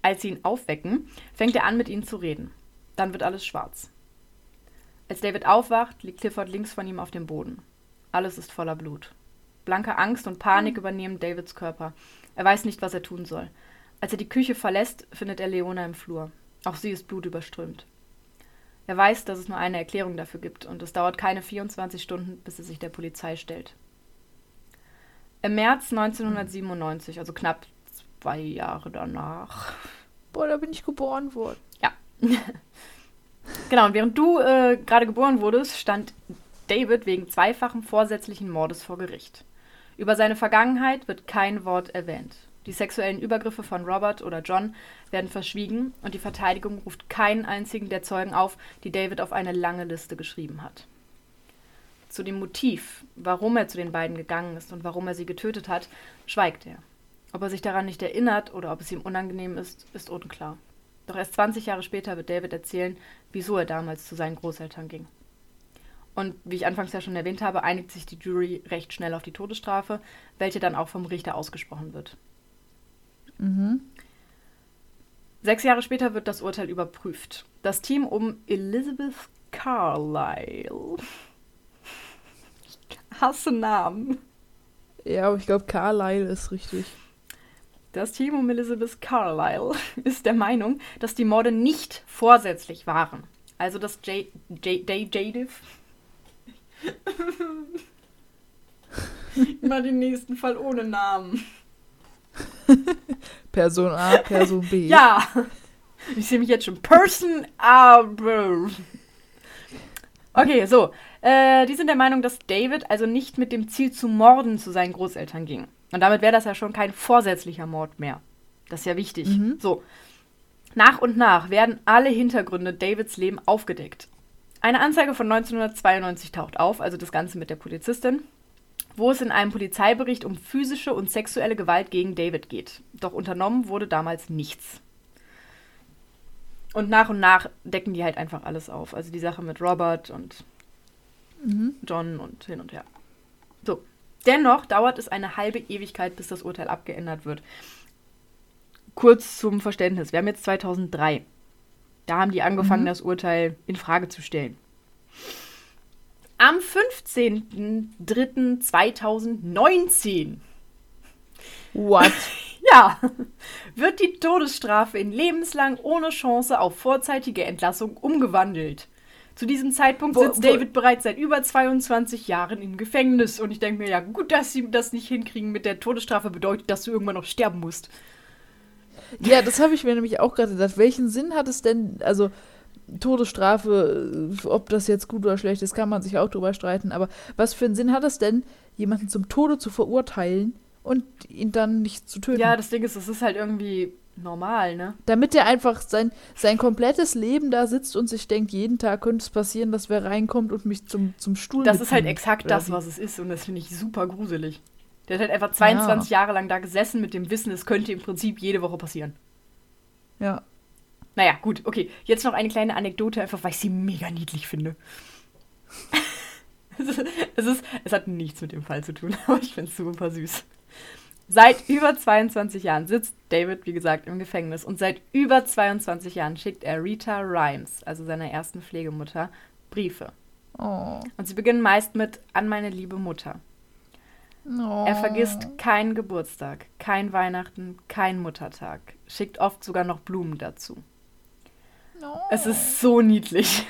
Als sie ihn aufwecken, fängt er an, mit ihnen zu reden. Dann wird alles schwarz. Als David aufwacht, liegt Clifford links von ihm auf dem Boden. Alles ist voller Blut. Blanke Angst und Panik übernehmen Davids Körper. Er weiß nicht, was er tun soll. Als er die Küche verlässt, findet er Leona im Flur. Auch sie ist blutüberströmt. Er weiß, dass es nur eine Erklärung dafür gibt und es dauert keine 24 Stunden, bis er sich der Polizei stellt. Im März 1997, also knapp zwei Jahre danach. Boah, da bin ich geboren worden. Ja. genau, und während du äh, gerade geboren wurdest, stand David wegen zweifachen vorsätzlichen Mordes vor Gericht. Über seine Vergangenheit wird kein Wort erwähnt. Die sexuellen Übergriffe von Robert oder John werden verschwiegen und die Verteidigung ruft keinen einzigen der Zeugen auf, die David auf eine lange Liste geschrieben hat. Zu dem Motiv, warum er zu den beiden gegangen ist und warum er sie getötet hat, schweigt er. Ob er sich daran nicht erinnert oder ob es ihm unangenehm ist, ist unklar. Doch erst 20 Jahre später wird David erzählen, wieso er damals zu seinen Großeltern ging. Und wie ich anfangs ja schon erwähnt habe, einigt sich die Jury recht schnell auf die Todesstrafe, welche dann auch vom Richter ausgesprochen wird. Mhm. Sechs Jahre später wird das Urteil überprüft. Das Team um Elizabeth Carlyle. Hasse Namen. Ja, aber ich glaube, Carlyle ist richtig. Das Team um Elizabeth Carlyle ist der Meinung, dass die Morde nicht vorsätzlich waren. Also dass J. J. J. Jadif. Immer den nächsten Fall ohne Namen. Person A, Person B. Ja! Ich sehe mich jetzt schon. Person A. Okay, so. Äh, die sind der Meinung, dass David also nicht mit dem Ziel zu morden zu seinen Großeltern ging. Und damit wäre das ja schon kein vorsätzlicher Mord mehr. Das ist ja wichtig. Mhm. So. Nach und nach werden alle Hintergründe Davids Leben aufgedeckt. Eine Anzeige von 1992 taucht auf, also das Ganze mit der Polizistin, wo es in einem Polizeibericht um physische und sexuelle Gewalt gegen David geht. Doch unternommen wurde damals nichts. Und nach und nach decken die halt einfach alles auf. Also die Sache mit Robert und Mhm. John und hin und her. So. Dennoch dauert es eine halbe Ewigkeit, bis das Urteil abgeändert wird. Kurz zum Verständnis. Wir haben jetzt 2003. Da haben die angefangen, Mhm. das Urteil in Frage zu stellen. Am 15.03.2019 What? ja, wird die Todesstrafe in lebenslang ohne Chance auf vorzeitige Entlassung umgewandelt. Zu diesem Zeitpunkt Wo- sitzt wo- David bereits seit über 22 Jahren im Gefängnis. Und ich denke mir, ja, gut, dass sie das nicht hinkriegen mit der Todesstrafe, bedeutet, dass du irgendwann noch sterben musst. Ja, das habe ich mir nämlich auch gerade gedacht. Welchen Sinn hat es denn, also Todesstrafe, ob das jetzt gut oder schlecht ist, kann man sich auch drüber streiten, aber was für einen Sinn hat es denn, jemanden zum Tode zu verurteilen und ihn dann nicht zu töten? Ja, das Ding ist, das ist halt irgendwie normal, ne? Damit er einfach sein, sein komplettes Leben da sitzt und sich denkt, jeden Tag könnte es passieren, dass wer reinkommt und mich zum, zum Stuhl Das ist halt exakt das, was es ist. Und das finde ich super gruselig. Der hat halt einfach 22 Jahre lang da gesessen mit dem Wissen, es könnte im Prinzip jede Woche passieren. Ja. Naja, gut, okay. Jetzt noch eine kleine Anekdote, einfach weil ich sie mega niedlich finde. es, ist, es, ist, es hat nichts mit dem Fall zu tun, aber ich finde es super süß. Seit über 22 Jahren sitzt David, wie gesagt, im Gefängnis und seit über 22 Jahren schickt er Rita Rhymes, also seiner ersten Pflegemutter, Briefe. Oh. Und sie beginnen meist mit An meine liebe Mutter. oh. Er vergisst keinen Geburtstag, kein Weihnachten, kein Muttertag, schickt oft sogar noch Blumen dazu. Oh. Es ist so niedlich.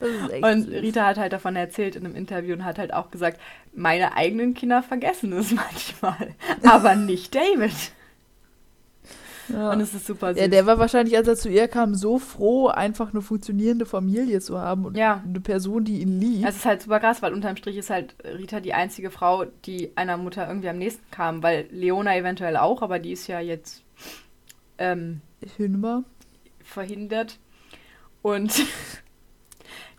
Und. Rita hat halt davon erzählt in einem Interview und hat halt auch gesagt, meine eigenen Kinder vergessen es manchmal, aber nicht David. Ja. Und es ist super süß. Ja, der war wahrscheinlich, als er zu ihr kam, so froh, einfach eine funktionierende Familie zu haben und Ja. eine Person, die ihn liebt. es ist halt super krass, weil unterm Strich ist halt Rita die einzige Frau, die einer Mutter irgendwie am nächsten kam, weil Leona eventuell auch, aber die ist ja jetzt ähm, Hinüber. verhindert. Und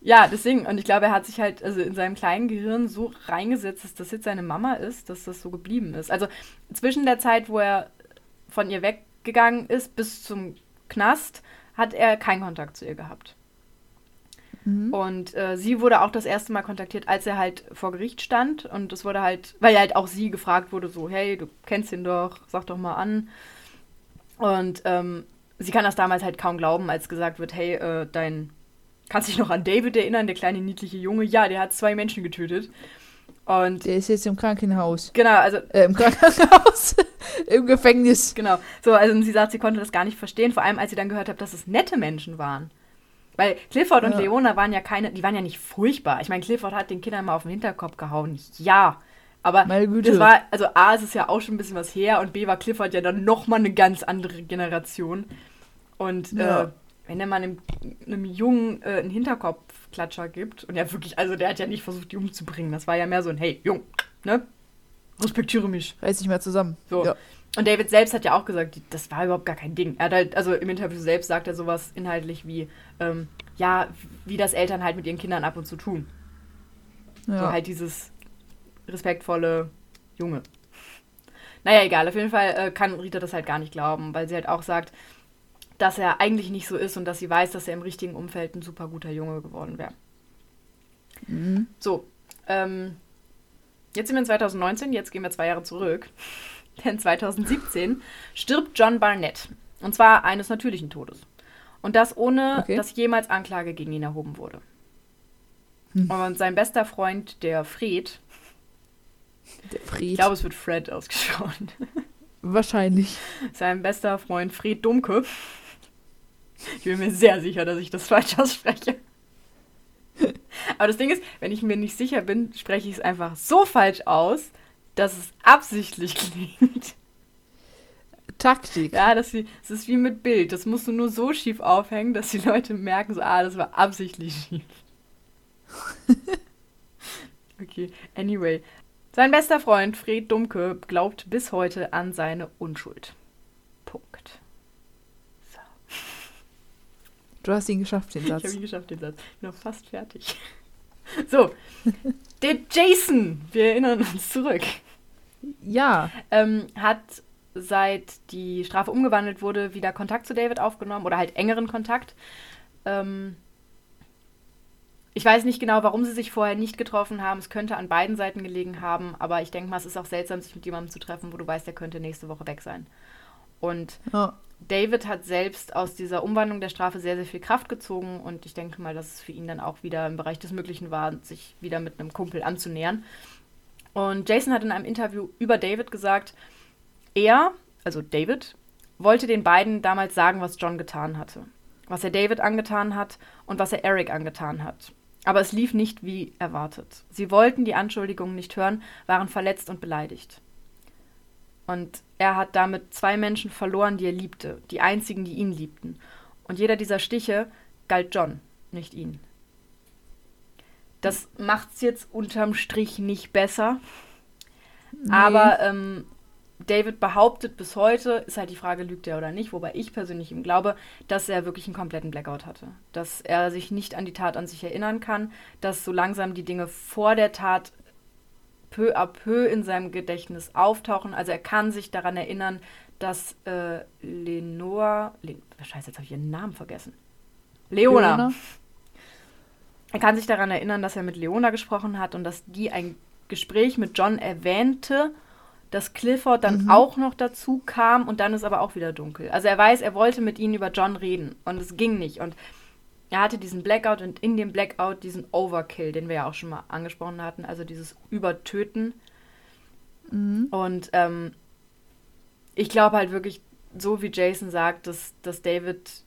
ja, deswegen, und ich glaube, er hat sich halt also in seinem kleinen Gehirn so reingesetzt, dass das jetzt seine Mama ist, dass das so geblieben ist. Also zwischen der Zeit, wo er von ihr weggegangen ist, bis zum Knast, hat er keinen Kontakt zu ihr gehabt. Mhm. Und äh, sie wurde auch das erste Mal kontaktiert, als er halt vor Gericht stand. Und es wurde halt, weil halt auch sie gefragt wurde, so, hey, du kennst ihn doch, sag doch mal an. Und ähm, sie kann das damals halt kaum glauben, als gesagt wird, hey, äh, dein, kannst dich noch an David erinnern, der kleine niedliche Junge? Ja, der hat zwei Menschen getötet. Und Der ist jetzt im Krankenhaus. genau, also Äh, im Krankenhaus. Im Gefängnis. Genau. So, also sie sagt, sie konnte das gar nicht verstehen, vor allem als sie dann gehört hat, dass es nette Menschen waren. Weil Clifford und Ja. Leona waren ja keine, die waren ja nicht furchtbar. Ich meine, Clifford hat den Kindern mal auf den Hinterkopf gehauen. Ja. Aber Meine Güte. das war, also A, es ist ja auch schon ein bisschen was her und B war Clifford ja dann nochmal eine ganz andere Generation. Und Ja. äh, wenn er mal einem, einem Jungen äh, einen Hinterkopfklatscher gibt, und ja wirklich, also der hat ja nicht versucht, die umzubringen. Das war ja mehr so ein, hey, Jung, ne? Respektiere mich. Reiß dich mal zusammen. So. Ja. Und David selbst hat ja auch gesagt, das war überhaupt gar kein Ding. Er hat halt, also im Interview selbst sagt er sowas inhaltlich wie, ähm, ja, wie das Eltern halt mit ihren Kindern ab und zu tun. Ja. So halt dieses respektvolle Junge. Naja, egal, auf jeden Fall äh, kann Rita das halt gar nicht glauben, weil sie halt auch sagt, dass er eigentlich nicht so ist und dass sie weiß, dass er im richtigen Umfeld ein super guter Junge geworden wäre. Mhm. So, ähm, jetzt sind wir in 2019, jetzt gehen wir zwei Jahre zurück. Denn 2017 stirbt John Barnett. Und zwar eines natürlichen Todes. Und das ohne, Okay. dass jemals Anklage gegen ihn erhoben wurde. Hm. Und sein bester Freund, der Fred, Der Fred. ich glaube, es wird Fred ausgesprochen, Wahrscheinlich. sein bester Freund Fred Dumke. Ich bin mir sehr sicher, dass ich das falsch ausspreche. Aber das Ding ist, wenn ich mir nicht sicher bin, spreche ich es einfach so falsch aus, dass es absichtlich klingt. Taktik. Ja, es ist wie mit Bild. Das musst du nur so schief aufhängen, dass die Leute merken, so, ah, das war absichtlich schief. okay, anyway. Sein bester Freund Fred Dumke glaubt bis heute an seine Unschuld. Punkt. So. Du hast ihn geschafft, den Ich habe Satz. ihn geschafft, den Satz. Bin noch fast fertig. So, der Jason, wir erinnern uns zurück, Ja. ähm, hat seit die Strafe umgewandelt wurde, wieder Kontakt zu David aufgenommen oder halt engeren Kontakt. Ähm, ich weiß nicht genau, warum sie sich vorher nicht getroffen haben. Es könnte an beiden Seiten gelegen haben, aber ich denke mal, es ist auch seltsam, sich mit jemandem zu treffen, wo du weißt, der könnte nächste Woche weg sein. Und ja. David hat selbst aus dieser Umwandlung der Strafe sehr, sehr viel Kraft gezogen und ich denke mal, dass es für ihn dann auch wieder im Bereich des Möglichen war, sich wieder mit einem Kumpel anzunähern. Und Jason hat in einem Interview über David gesagt, er, also David, wollte den beiden damals sagen, was John getan hatte. Was er David angetan hat und was er Eric angetan hat. Aber es lief nicht wie erwartet. Sie wollten die Anschuldigungen nicht hören, waren verletzt und beleidigt. Und er hat damit zwei Menschen verloren, die er liebte, die einzigen, die ihn liebten. Und jeder dieser Stiche galt John, nicht ihn. Das macht's jetzt unterm Strich nicht besser. Aber ähm, David behauptet bis heute, ist halt die Frage, lügt er oder nicht, wobei ich persönlich ihm glaube, dass er wirklich einen kompletten Blackout hatte. Dass er sich nicht an die Tat an sich erinnern kann, dass so langsam die Dinge vor der Tat peu à peu in seinem Gedächtnis auftauchen. Also er kann sich daran erinnern, dass äh, Lenore. Le Scheiße, jetzt habe ich ihren Namen vergessen. Leona. Leona? Er kann sich daran erinnern, dass er mit Leona gesprochen hat und dass die ein Gespräch mit John erwähnte, dass Clifford dann Mhm. auch noch dazu kam und dann ist aber auch wieder dunkel. Also er weiß, er wollte mit ihnen über John reden und es ging nicht. Und er hatte diesen Blackout und in dem Blackout diesen Overkill, den wir ja auch schon mal angesprochen hatten, also dieses Übertöten. Mhm. Und ähm, ich glaube halt wirklich, so wie Jason sagt, dass, dass David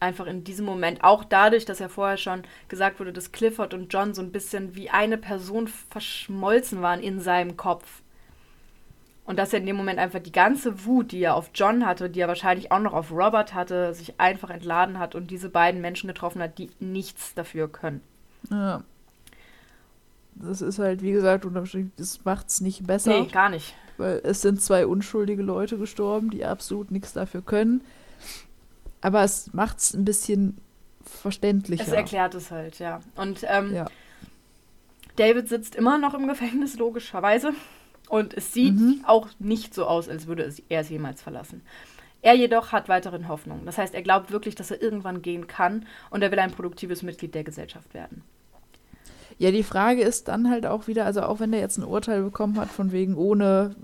einfach in diesem Moment, auch dadurch, dass ja vorher schon gesagt wurde, dass Clifford und John so ein bisschen wie eine Person verschmolzen waren in seinem Kopf. Und dass er in dem Moment einfach die ganze Wut, die er auf John hatte, die er wahrscheinlich auch noch auf Robert hatte, sich einfach entladen hat und diese beiden Menschen getroffen hat, die nichts dafür können. Ja. Das ist halt, wie gesagt, das macht's nicht besser. Nee, gar nicht. Weil es sind zwei unschuldige Leute gestorben, die absolut nichts dafür können. Aber es macht's ein bisschen verständlicher. Es erklärt es halt, ja. Und ähm, Ja. David sitzt immer noch im Gefängnis, logischerweise. Und es sieht Mhm. auch nicht so aus, als würde er es jemals verlassen. Er jedoch hat weiterhin Hoffnung. Das heißt, er glaubt wirklich, dass er irgendwann gehen kann und er will ein produktives Mitglied der Gesellschaft werden. Ja, die Frage ist dann halt auch wieder, also auch wenn der jetzt ein Urteil bekommen hat, von wegen ohne,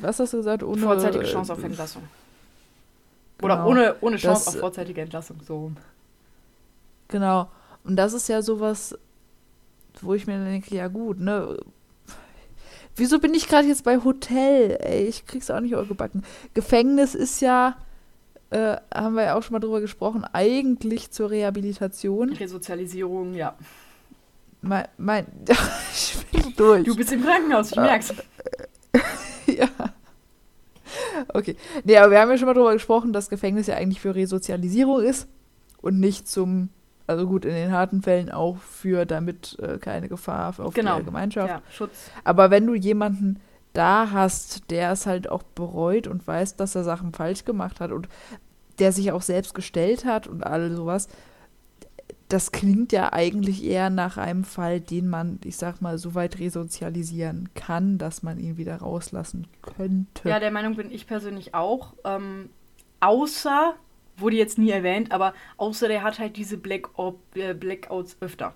was hast du gesagt, ohne. Vorzeitige Chance auf Entlassung. Oder genau. ohne, ohne Chance Das- auf vorzeitige Entlassung. So. Genau. Und das ist ja sowas, wo ich mir denke, ja gut, ne? Wieso bin ich gerade jetzt bei Hotel? Ey, ich krieg's auch nicht gebacken. Gefängnis ist ja, äh, haben wir ja auch schon mal drüber gesprochen, eigentlich zur Rehabilitation. Resozialisierung, ja. Mein, mein, ich bin durch. Du bist im Krankenhaus, ich merk's. ja. Okay. Nee, aber wir haben ja schon mal darüber gesprochen, dass Gefängnis ja eigentlich für Resozialisierung ist und nicht zum, also gut, in den harten Fällen auch für, damit äh, keine Gefahr auf Genau. die Gemeinschaft. Ja, Schutz. Aber wenn du jemanden da hast, der es halt auch bereut und weiß, dass er Sachen falsch gemacht hat und der sich auch selbst gestellt hat und all sowas, das klingt ja eigentlich eher nach einem Fall, den man, ich sag mal, so weit resozialisieren kann, dass man ihn wieder rauslassen könnte. Ja, der Meinung bin ich persönlich auch. Ähm, außer, wurde jetzt nie erwähnt, aber außer der hat halt diese Black äh, Blackouts öfter.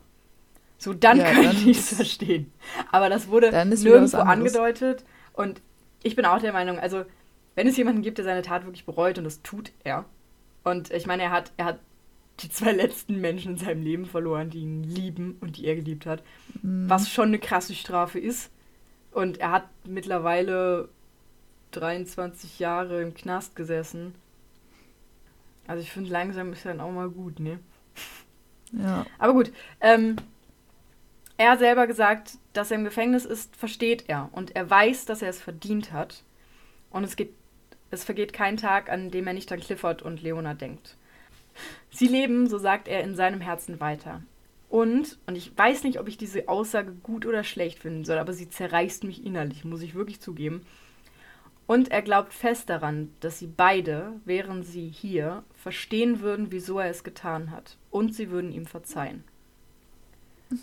So, dann Ja, könnte ich es verstehen. Aber das wurde nirgendwo angedeutet. Und ich bin auch der Meinung, also, wenn es jemanden gibt, der seine Tat wirklich bereut, und das tut er. Und ich meine, er hat, er hat die zwei letzten Menschen in seinem Leben verloren, die ihn lieben und die er geliebt hat. Mhm. Was schon eine krasse Strafe ist. Und er hat mittlerweile 23 Jahre im Knast gesessen. Also ich finde, langsam ist dann auch mal gut, ne? Ja. Aber gut, ähm, er hat selber gesagt, dass er im Gefängnis ist, versteht er. Und er weiß, dass er es verdient hat. Und es, geht, es vergeht kein Tag, an dem er nicht an Clifford und Leona denkt. Sie leben, so sagt er, in seinem Herzen weiter. Und, und ich weiß nicht, ob ich diese Aussage gut oder schlecht finden soll, aber sie zerreißt mich innerlich, muss ich wirklich zugeben. Und er glaubt fest daran, dass sie beide, wären sie hier, verstehen würden, wieso er es getan hat. Und sie würden ihm verzeihen.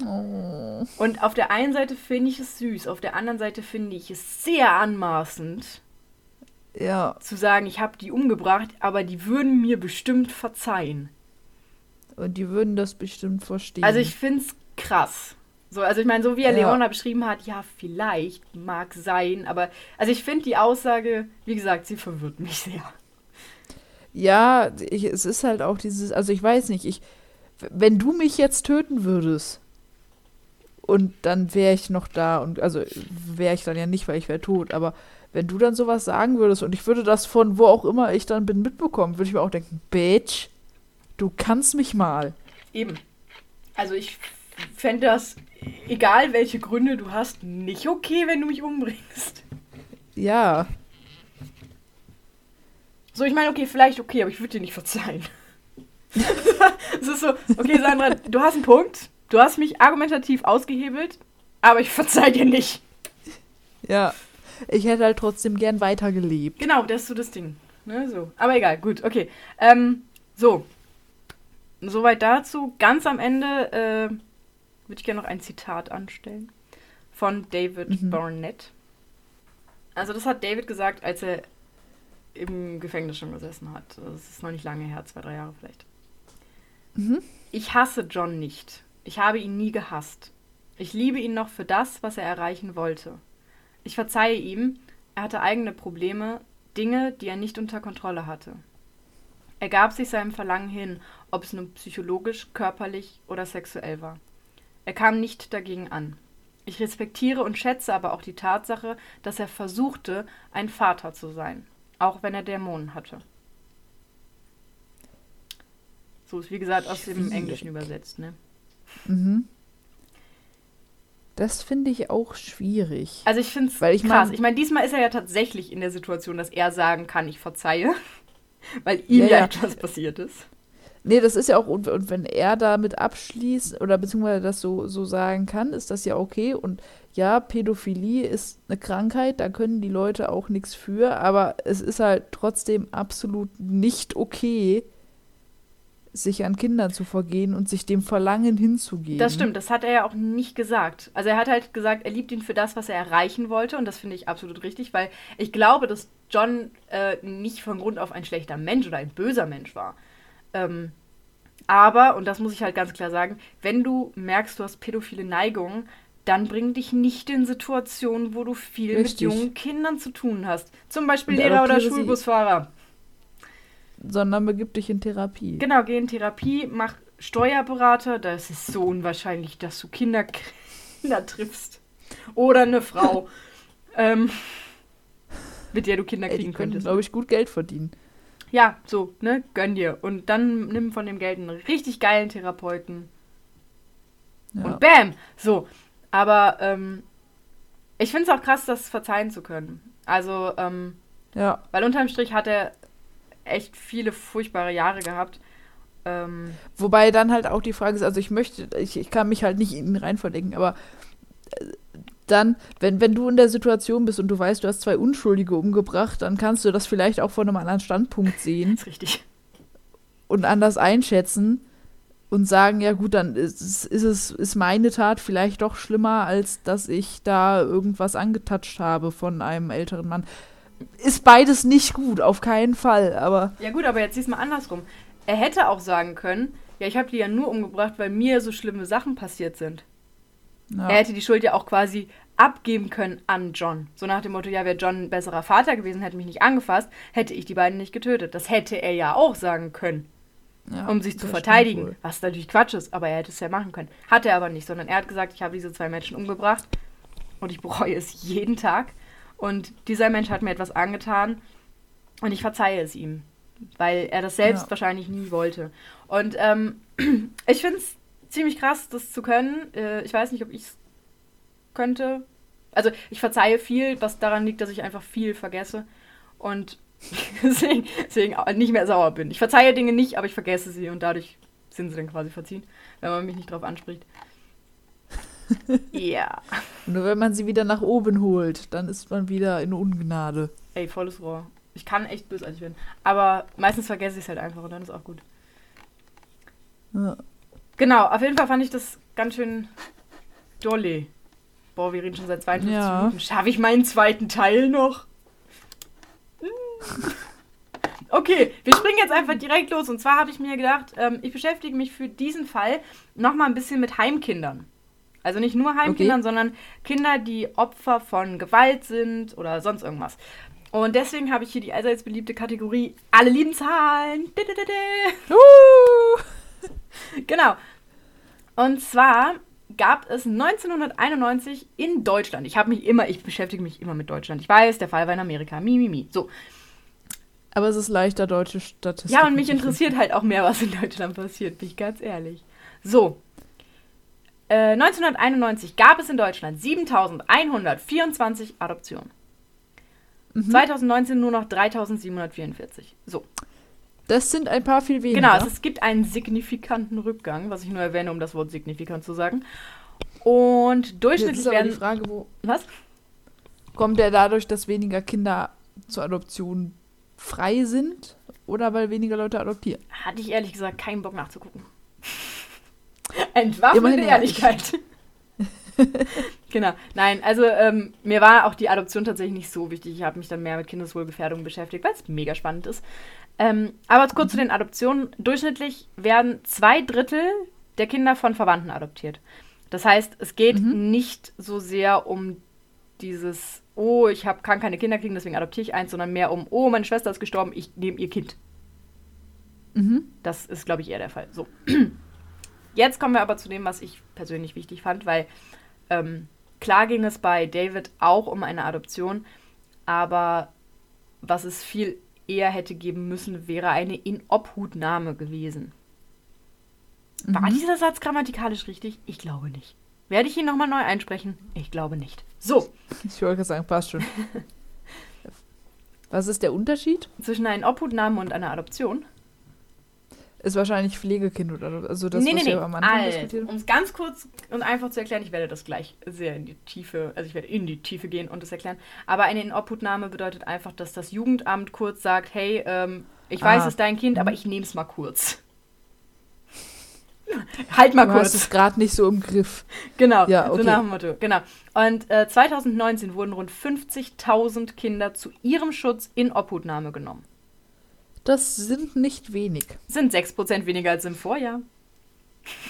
Oh. Und auf der einen Seite finde ich es süß, auf der anderen Seite finde ich es sehr anmaßend, Ja. zu sagen, ich habe die umgebracht, aber die würden mir bestimmt verzeihen. Und die würden das bestimmt verstehen. Also ich finde es krass. So, also ich meine, so wie er Ja. Leona beschrieben hat, ja, vielleicht, mag sein, aber also ich finde die Aussage, wie gesagt, sie verwirrt mich sehr. Ja, ich, es ist halt auch dieses, also ich weiß nicht, ich, wenn du mich jetzt töten würdest und dann wäre ich noch da und also wäre ich dann ja nicht, weil ich wäre tot, aber wenn du dann sowas sagen würdest und ich würde das von wo auch immer ich dann bin mitbekommen, würde ich mir auch denken, Bitch, du kannst mich mal. Eben. Also ich fände das, egal welche Gründe du hast, nicht okay, wenn du mich umbringst. Ja, So, ich meine, okay, vielleicht okay, aber ich würde dir nicht verzeihen. Es ist so, okay, Sandra, du hast einen Punkt. Du hast mich argumentativ ausgehebelt, aber ich verzeih dir nicht. ja. Ich hätte halt trotzdem gern weitergelebt. Genau, das ist so das Ding. Ne, so. Aber egal, gut, okay. Ähm, so. Soweit dazu. Ganz am Ende äh, würde ich gerne noch ein Zitat anstellen von David Mhm. Barnett. Also das hat David gesagt, als er im Gefängnis schon gesessen hat. Das ist noch nicht lange her, zwei, drei Jahre vielleicht. Mhm. Ich hasse John nicht. Ich habe ihn nie gehasst. Ich liebe ihn noch für das, was er erreichen wollte. Ich verzeihe ihm, er hatte eigene Probleme, Dinge, die er nicht unter Kontrolle hatte. Er gab sich seinem Verlangen hin, ob es nun psychologisch, körperlich oder sexuell war. Er kam nicht dagegen an. Ich respektiere und schätze aber auch die Tatsache, dass er versuchte, ein Vater zu sein, auch wenn er Dämonen hatte. So ist wie gesagt aus dem. Englischen übersetzt, ne? Mhm. Das finde ich auch schwierig. Also ich finde es krass. mein- ich meine, diesmal ist er ja tatsächlich in der Situation, dass er sagen kann, ich verzeihe, weil ihm ja, ja. etwas passiert ist. Nee, das ist ja auch, und, wenn er damit abschließt oder beziehungsweise das so, so sagen kann, ist das ja okay. Und ja, Pädophilie ist eine Krankheit, da können die Leute auch nichts für, aber es ist halt trotzdem absolut nicht okay, sich an Kindern zu vergehen und sich dem Verlangen hinzugeben. Das stimmt, das hat er ja auch nicht gesagt. Also er hat halt gesagt, er liebt ihn für das, was er erreichen wollte und das finde ich absolut richtig, weil ich glaube, dass John äh, nicht von Grund auf ein schlechter Mensch oder ein böser Mensch war. Ähm, aber, und das muss ich halt ganz klar sagen, wenn du merkst, du hast pädophile Neigungen, dann bring dich nicht in Situationen, wo du viel Richtig. mit jungen Kindern zu tun hast. Zum Beispiel Und Lehrer oder. Schulbusfahrer. Sondern begib dich in Therapie. Genau, geh in Therapie, mach Steuerberater. Das ist so unwahrscheinlich, dass du Kinder, Kinder triffst. Oder eine Frau, ähm, mit der du Kinder Ey, die kriegen könntest. glaube ich, gut Geld verdienen. Ja, so, ne, gönn dir. Und dann nimm von dem Geld einen richtig geilen Therapeuten. Ja. Und bam! So. Aber, ähm, Ich finde es auch krass, das verzeihen zu können. Also, ähm, Ja. weil unterm Strich hat er echt viele furchtbare Jahre gehabt. Ähm, Wobei dann halt auch die Frage ist, also ich möchte, ich, ich kann mich halt nicht in ihn reinverdenken, aber äh, dann, wenn, wenn du in der Situation bist und du weißt, du hast zwei Unschuldige umgebracht, dann kannst du das vielleicht auch von einem anderen Standpunkt sehen ist richtig. und anders einschätzen und sagen, ja gut, dann ist, es- ist es ist meine Tat vielleicht doch schlimmer, als dass ich da irgendwas angetatscht habe von einem älteren Mann. Ist beides nicht gut, auf keinen Fall, aber Ja gut, aber jetzt siehst mal andersrum. Er hätte auch sagen können, ja, ich habe die ja nur umgebracht, weil mir so schlimme Sachen passiert sind. Ja. Er hätte die Schuld ja auch quasi abgeben können an John. So nach dem Motto, ja, wäre John ein besserer Vater gewesen, hätte mich nicht angefasst, hätte ich die beiden nicht getötet. Das hätte er ja auch sagen können, ja, um sich zu verteidigen. Was natürlich Quatsch ist, aber er hätte es ja machen können. Hat er aber nicht, sondern er hat gesagt, ich habe diese zwei Menschen umgebracht und ich bereue es jeden Tag. Und dieser Mensch hat mir etwas angetan und ich verzeihe es ihm, weil er das selbst Ja. wahrscheinlich nie wollte. Und ähm, ich finde es ziemlich krass, das zu können. Äh, ich weiß nicht, ob ich es könnte. Also ich verzeihe viel, was daran liegt, dass ich einfach viel vergesse und deswegen, deswegen nicht mehr sauer bin. Ich verzeihe Dinge nicht, aber ich vergesse sie und dadurch sind sie dann quasi verziehen, wenn man mich nicht drauf anspricht. Ja. Nur wenn man sie wieder nach oben holt, dann ist man wieder in Ungnade. Ey, volles Rohr. Ich kann echt bösartig werden. Aber meistens vergesse ich es halt einfach und dann ist auch gut. Ja. Genau, auf jeden Fall fand ich das ganz schön dolle. Boah, wir reden schon seit 52 Ja. Minuten. Schaffe ich meinen zweiten Teil noch? Hm. Okay, wir springen jetzt einfach direkt los. Und zwar habe ich mir gedacht, ähm, ich beschäftige mich für diesen Fall nochmal ein bisschen mit Heimkindern. Also nicht nur Heimkindern, sondern Kinder, die Opfer von Gewalt sind oder sonst irgendwas. Und deswegen habe ich hier die allseits beliebte Kategorie Alle lieben Zahlen. Uh! Genau. Und zwar gab es 1991 in Deutschland. Ich habe mich immer, ich beschäftige mich immer mit Deutschland. Ich weiß, der Fall war in Amerika. Mi, mi, mi. So. Aber es ist leichter, deutsche Statistiken. Ja, und mich interessiert halt auch mehr, was in Deutschland passiert, bin ich ganz ehrlich. So. Äh, 1991 gab es in Deutschland 7124 Adoptionen. Mhm. 2019 nur noch 3744. So. Das sind ein paar viel weniger. Genau, also es gibt einen signifikanten Rückgang, was ich nur erwähne, um das Wort signifikant zu sagen. Und Jetzt durchschnittlich ist aber die werden. Frage, wo Was? kommt der dadurch, dass weniger Kinder zur Adoption frei sind oder weil weniger Leute adoptieren? Hatte ich ehrlich gesagt keinen Bock nachzugucken. Entwaffnete Ehrlichkeit. genau. Nein, also ähm, mir war auch die Adoption tatsächlich nicht so wichtig. Ich habe mich dann mehr mit Kindeswohlgefährdung beschäftigt, weil es mega spannend ist. Ähm, aber kurz zu den Adoptionen. Durchschnittlich werden zwei Drittel der Kinder von Verwandten adoptiert. Das heißt, es geht Mhm. nicht so sehr um dieses, oh, ich hab, kann keine Kinder kriegen, deswegen adoptiere ich eins, sondern mehr um, oh, meine Schwester ist gestorben, ich nehme ihr Kind. Mhm. Das ist, glaube ich, eher der Fall. So. Jetzt kommen wir aber zu dem, was ich persönlich wichtig fand, weil ähm, klar ging es bei David auch um eine Adoption, aber was es viel eher hätte geben müssen, wäre eine Inobhutnahme gewesen. War Mhm. dieser Satz grammatikalisch richtig? Ich glaube nicht. Werde ich ihn nochmal neu einsprechen? Ich glaube nicht. So, Ich wollte sagen, passt schon. Was ist der Unterschied? zwischen einer Inobhutnahme und einer Adoption. Ist wahrscheinlich Pflegekind oder also das, nee, nee, nee. am Anfang um es ganz kurz und einfach zu erklären, ich werde das gleich sehr in die Tiefe, also ich werde in die Tiefe gehen und das erklären. Aber eine Inobhutnahme bedeutet einfach, dass das Jugendamt kurz sagt, hey, ähm, ich weiß, Ah. es ist dein Kind, aber ich nehme es mal kurz. halt mal Du hast kurz. es gerade nicht so im Griff. Genau, Ja, so okay. nach dem Motto. Genau. Und äh, 2019 wurden rund 50.000 Kinder zu ihrem Schutz in Obhutnahme genommen. Das sind nicht wenig. Sind 6% weniger als im Vorjahr.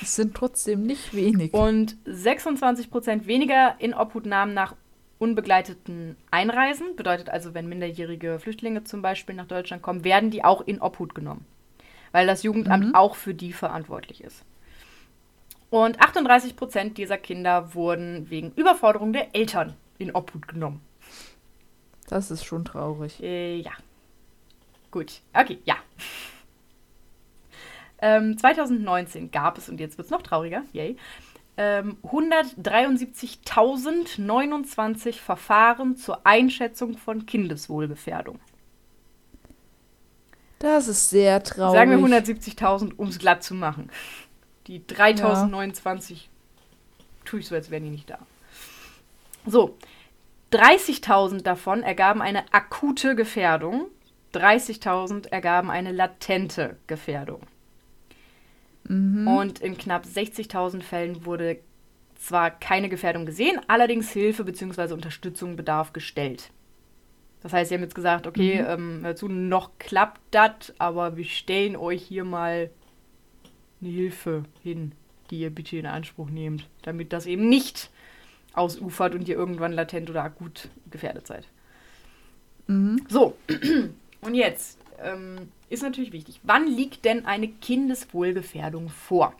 Es sind trotzdem nicht wenig. Und 26% weniger in Obhutnahmen nach unbegleiteten Einreisen. Bedeutet also, wenn minderjährige Flüchtlinge zum Beispiel nach Deutschland kommen, werden die auch in Obhut genommen. Weil das Jugendamt Mhm. auch für die verantwortlich ist. Und 38% dieser Kinder wurden wegen Überforderung der Eltern in Obhut genommen. Das ist schon traurig. Äh, ja. Gut. Okay, ja. Ähm, 2019 gab es, und jetzt wird es noch trauriger, yay, ähm, 173.029 Verfahren zur Einschätzung von Kindeswohlgefährdung. Das ist sehr traurig. Sagen wir 170.000, um es glatt zu machen. Die 3029 tue ich so, als wären die nicht da. So, 30.000 davon ergaben eine akute Gefährdung, 30.000 ergaben eine latente Gefährdung. Mhm. Und in knapp 60.000 Fällen wurde zwar keine Gefährdung gesehen, allerdings Hilfe bzw. Unterstützung bedarf gestellt. Das heißt, sie haben jetzt gesagt, okay, ähm, hör zu, noch klappt das, aber wir stellen euch hier mal eine Hilfe hin, die ihr bitte in Anspruch nehmt, damit das eben nicht ausufert und ihr irgendwann latent oder akut gefährdet seid. Mhm. So, und jetzt ähm, ist natürlich wichtig, wann liegt denn eine Kindeswohlgefährdung vor?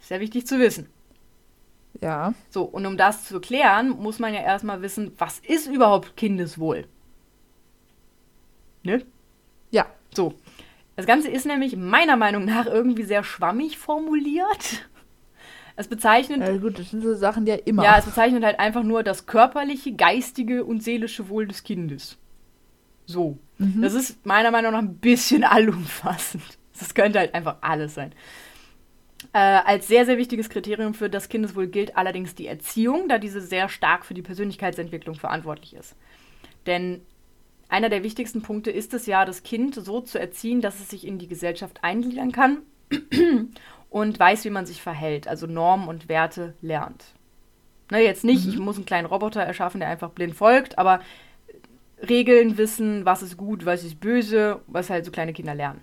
Sehr wichtig zu wissen. Ja. So, und um das zu klären, muss man ja erstmal wissen, was ist überhaupt Kindeswohl? Ne? Ja. So. Das Ganze ist nämlich meiner Meinung nach irgendwie sehr schwammig formuliert. Es bezeichnet, ja. Gut, das sind so Sachen, die ja immer. ja, es bezeichnet halt einfach nur das körperliche, geistige und seelische Wohl des Kindes. So. Mhm. Das ist meiner Meinung nach ein bisschen allumfassend. Das könnte halt einfach alles sein. Äh, als sehr, sehr wichtiges Kriterium für das Kindeswohl gilt allerdings die Erziehung, da diese sehr stark für die Persönlichkeitsentwicklung verantwortlich ist. Denn einer der wichtigsten Punkte ist es ja, das Kind so zu erziehen, dass es sich in die Gesellschaft eingliedern kann und weiß, wie man sich verhält, also Normen und Werte lernt. Ne, jetzt nicht, Mhm. ich muss einen kleinen Roboter erschaffen, der einfach blind folgt, aber Regeln wissen, was ist gut, was ist böse, was halt so kleine Kinder lernen.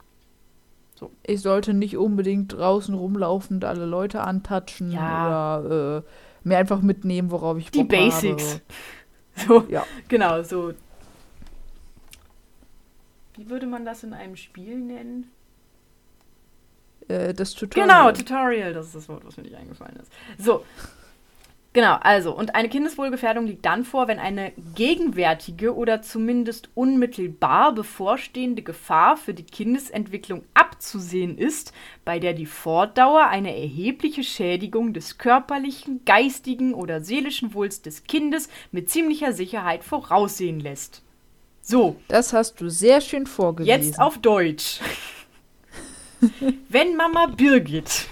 Ich sollte nicht unbedingt draußen rumlaufen und alle Leute antatschen Ja. oder äh, mir einfach mitnehmen, worauf ich Die Bock Basics. Habe. So, Ja. genau, so. Wie würde man das in einem Spiel nennen? Äh, das Tutorial. Genau, Tutorial, das ist das Wort, was mir nicht eingefallen ist. So. Genau, also, und eine Kindeswohlgefährdung liegt dann vor, wenn eine gegenwärtige oder zumindest unmittelbar bevorstehende Gefahr für die Kindesentwicklung abzusehen ist, bei der die Fortdauer eine erhebliche Schädigung des körperlichen, geistigen oder seelischen Wohls des Kindes mit ziemlicher Sicherheit voraussehen lässt. So, Das hast du sehr schön vorgelesen. Jetzt auf Deutsch. Wenn Mama Birgit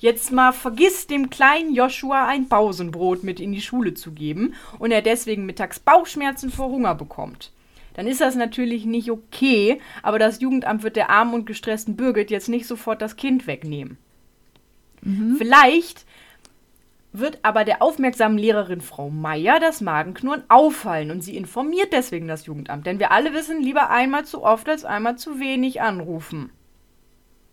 jetzt mal vergisst, dem kleinen Joshua ein Pausenbrot mit in die Schule zu geben und er deswegen mittags Bauchschmerzen vor Hunger bekommt, dann ist das natürlich nicht okay, aber das Jugendamt wird der armen und gestressten Birgit jetzt nicht sofort das Kind wegnehmen. Vielleicht wird aber der aufmerksamen Lehrerin Frau Meier das Magenknurren auffallen und sie informiert deswegen das Jugendamt. Denn wir alle wissen, lieber einmal zu oft als einmal zu wenig anrufen.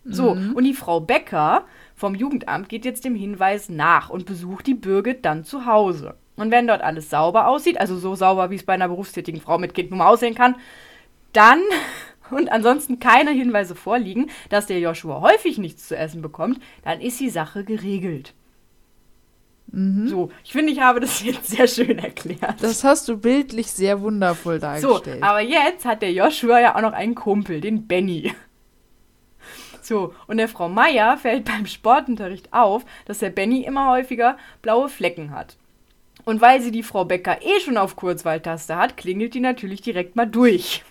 So, und die Frau Becker vom Jugendamt geht jetzt dem Hinweis nach und besucht die Birgit dann zu Hause. Und wenn dort alles sauber aussieht, also so sauber, wie es bei einer berufstätigen Frau mit Kind nun mal aussehen kann, dann und ansonsten keine Hinweise vorliegen, dass der Joshua häufig nichts zu essen bekommt, dann ist die Sache geregelt. Mhm. So, ich finde, ich habe das jetzt sehr schön erklärt. Das hast du bildlich sehr wundervoll so, dargestellt. aber jetzt hat der Joshua ja auch noch einen Kumpel, den Benny. So, und der Frau Meier fällt beim Sportunterricht auf, dass der Benny immer häufiger blaue Flecken hat. Und weil sie die Frau Becker eh schon auf Kurzwahltaste hat, klingelt die natürlich direkt mal durch.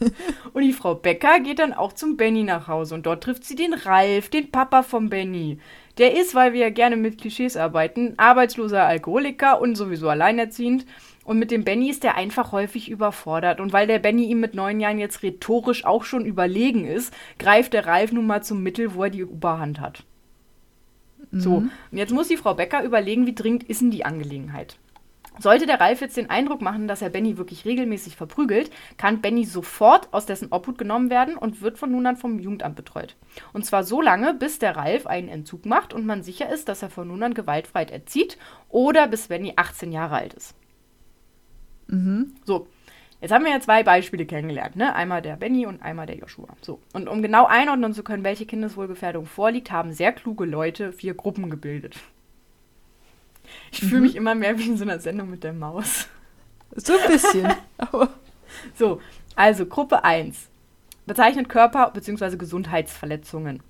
Und die Frau Becker geht dann auch zum Benny nach Hause und dort trifft sie den Ralf, den Papa vom Benny. Der ist, weil wir ja gerne mit Klischees arbeiten, arbeitsloser Alkoholiker und sowieso alleinerziehend. Und mit dem Benny ist er einfach häufig überfordert. Und weil der Benny ihm mit neun Jahren jetzt rhetorisch auch schon überlegen ist, greift der Ralf nun mal zum Mittel, wo er die Überhand hat. So, und jetzt muss die Frau Becker überlegen, wie dringend ist denn die Angelegenheit. Sollte der Ralf jetzt den Eindruck machen, dass er Benny wirklich regelmäßig verprügelt, kann Benny sofort aus dessen Obhut genommen werden und wird von nun an vom Jugendamt betreut. Und zwar so lange, bis der Ralf einen Entzug macht und man sicher ist, dass er von nun an gewaltfrei erzieht oder bis Benny 18 Jahre alt ist. Mhm. So, jetzt haben wir ja zwei Beispiele kennengelernt, ne? Einmal der Benny und einmal der Joshua. So, und um genau einordnen zu können, welche Kindeswohlgefährdung vorliegt, haben sehr kluge Leute vier Gruppen gebildet. Ich fühle mich immer mehr wie in so einer Sendung mit der Maus. So ein bisschen. So, also Gruppe 1 bezeichnet Körper- bzw. Gesundheitsverletzungen.